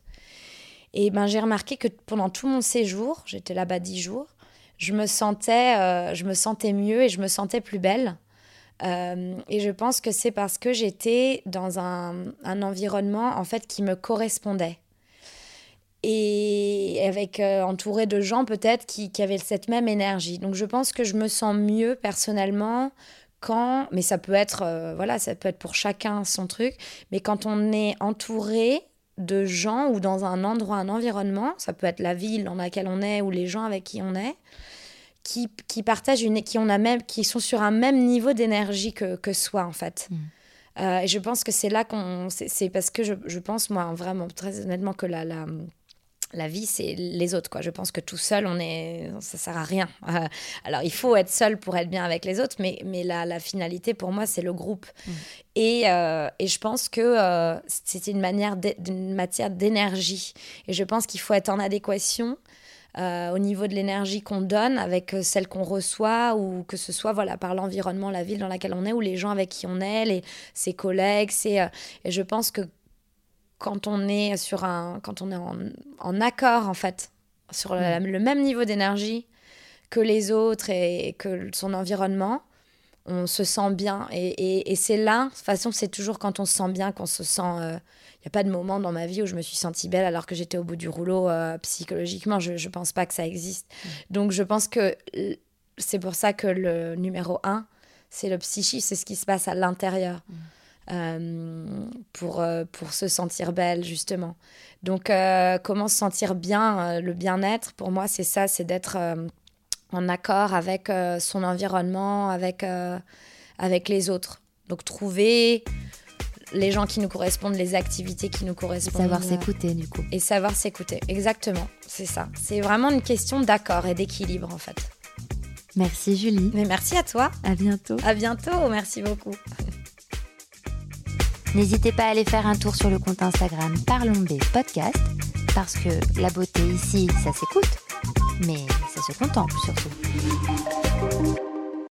Et ben j'ai remarqué que pendant tout mon séjour, j'étais là-bas dix jours, je me sentais, euh, je me sentais mieux et je me sentais plus belle. Euh, et je pense que c'est parce que j'étais dans un, environnement en fait qui me correspondait et avec euh, entouré de gens peut-être qui, qui, avaient cette même énergie. Donc je pense que je me sens mieux personnellement quand, mais ça peut être voilà, ça peut être pour chacun son truc, mais quand on est entouré de gens ou dans un endroit, un environnement, ça peut être la ville dans laquelle on est ou les gens avec qui on est, qui, qui partagent une, qui on a même, qui sont sur un même niveau d'énergie que, que soi en fait. Mm. Euh, et je pense que c'est là qu'on, c'est parce que je, je, pense moi vraiment très honnêtement que la, la la vie, c'est les autres. Quoi. Je pense que tout seul, on est, ça sert à rien. Euh, alors, il faut être seul pour être bien avec les autres, mais, mais la, la finalité, pour moi, c'est le groupe. Mm. Et, euh, et, je pense que euh, c'est une, manière une matière d'énergie. Et je pense qu'il faut être en adéquation au niveau de l'énergie qu'on donne avec celle qu'on reçoit, ou que ce soit voilà, par l'environnement, la ville dans laquelle on est, ou les gens avec qui on est, les, ses collègues. et je pense que quand on est sur un, quand on est en, en accord en fait, sur le, mm. même niveau d'énergie que les autres et, que son environnement, on se sent bien. Et, et, c'est là, de toute façon, c'est toujours quand on se sent bien qu'on se sent. Il euh, n'y a pas de moment dans ma vie où je me suis sentie belle alors que j'étais au bout du rouleau euh, psychologiquement. Je ne pense pas que ça existe. Mm. Donc je pense que c'est pour ça que le numéro un, c'est le psychisme, c'est ce qui se passe à l'intérieur. Mm. Euh, pour, pour se sentir belle, justement. Donc, comment se sentir bien, le bien-être, pour moi, c'est ça, c'est d'être en accord avec son environnement, avec, avec les autres. Donc, trouver les gens qui nous correspondent, les activités qui nous correspondent. savoir s'écouter, du coup. Et savoir s'écouter, exactement, c'est ça. C'est vraiment une question d'accord et d'équilibre, en fait. Merci Julie. Mais merci à toi. À bientôt. À bientôt, merci beaucoup. N'hésitez pas à aller faire un tour sur le compte Instagram Parlons B Podcast, parce que la beauté ici, ça s'écoute, mais ça se contemple surtout.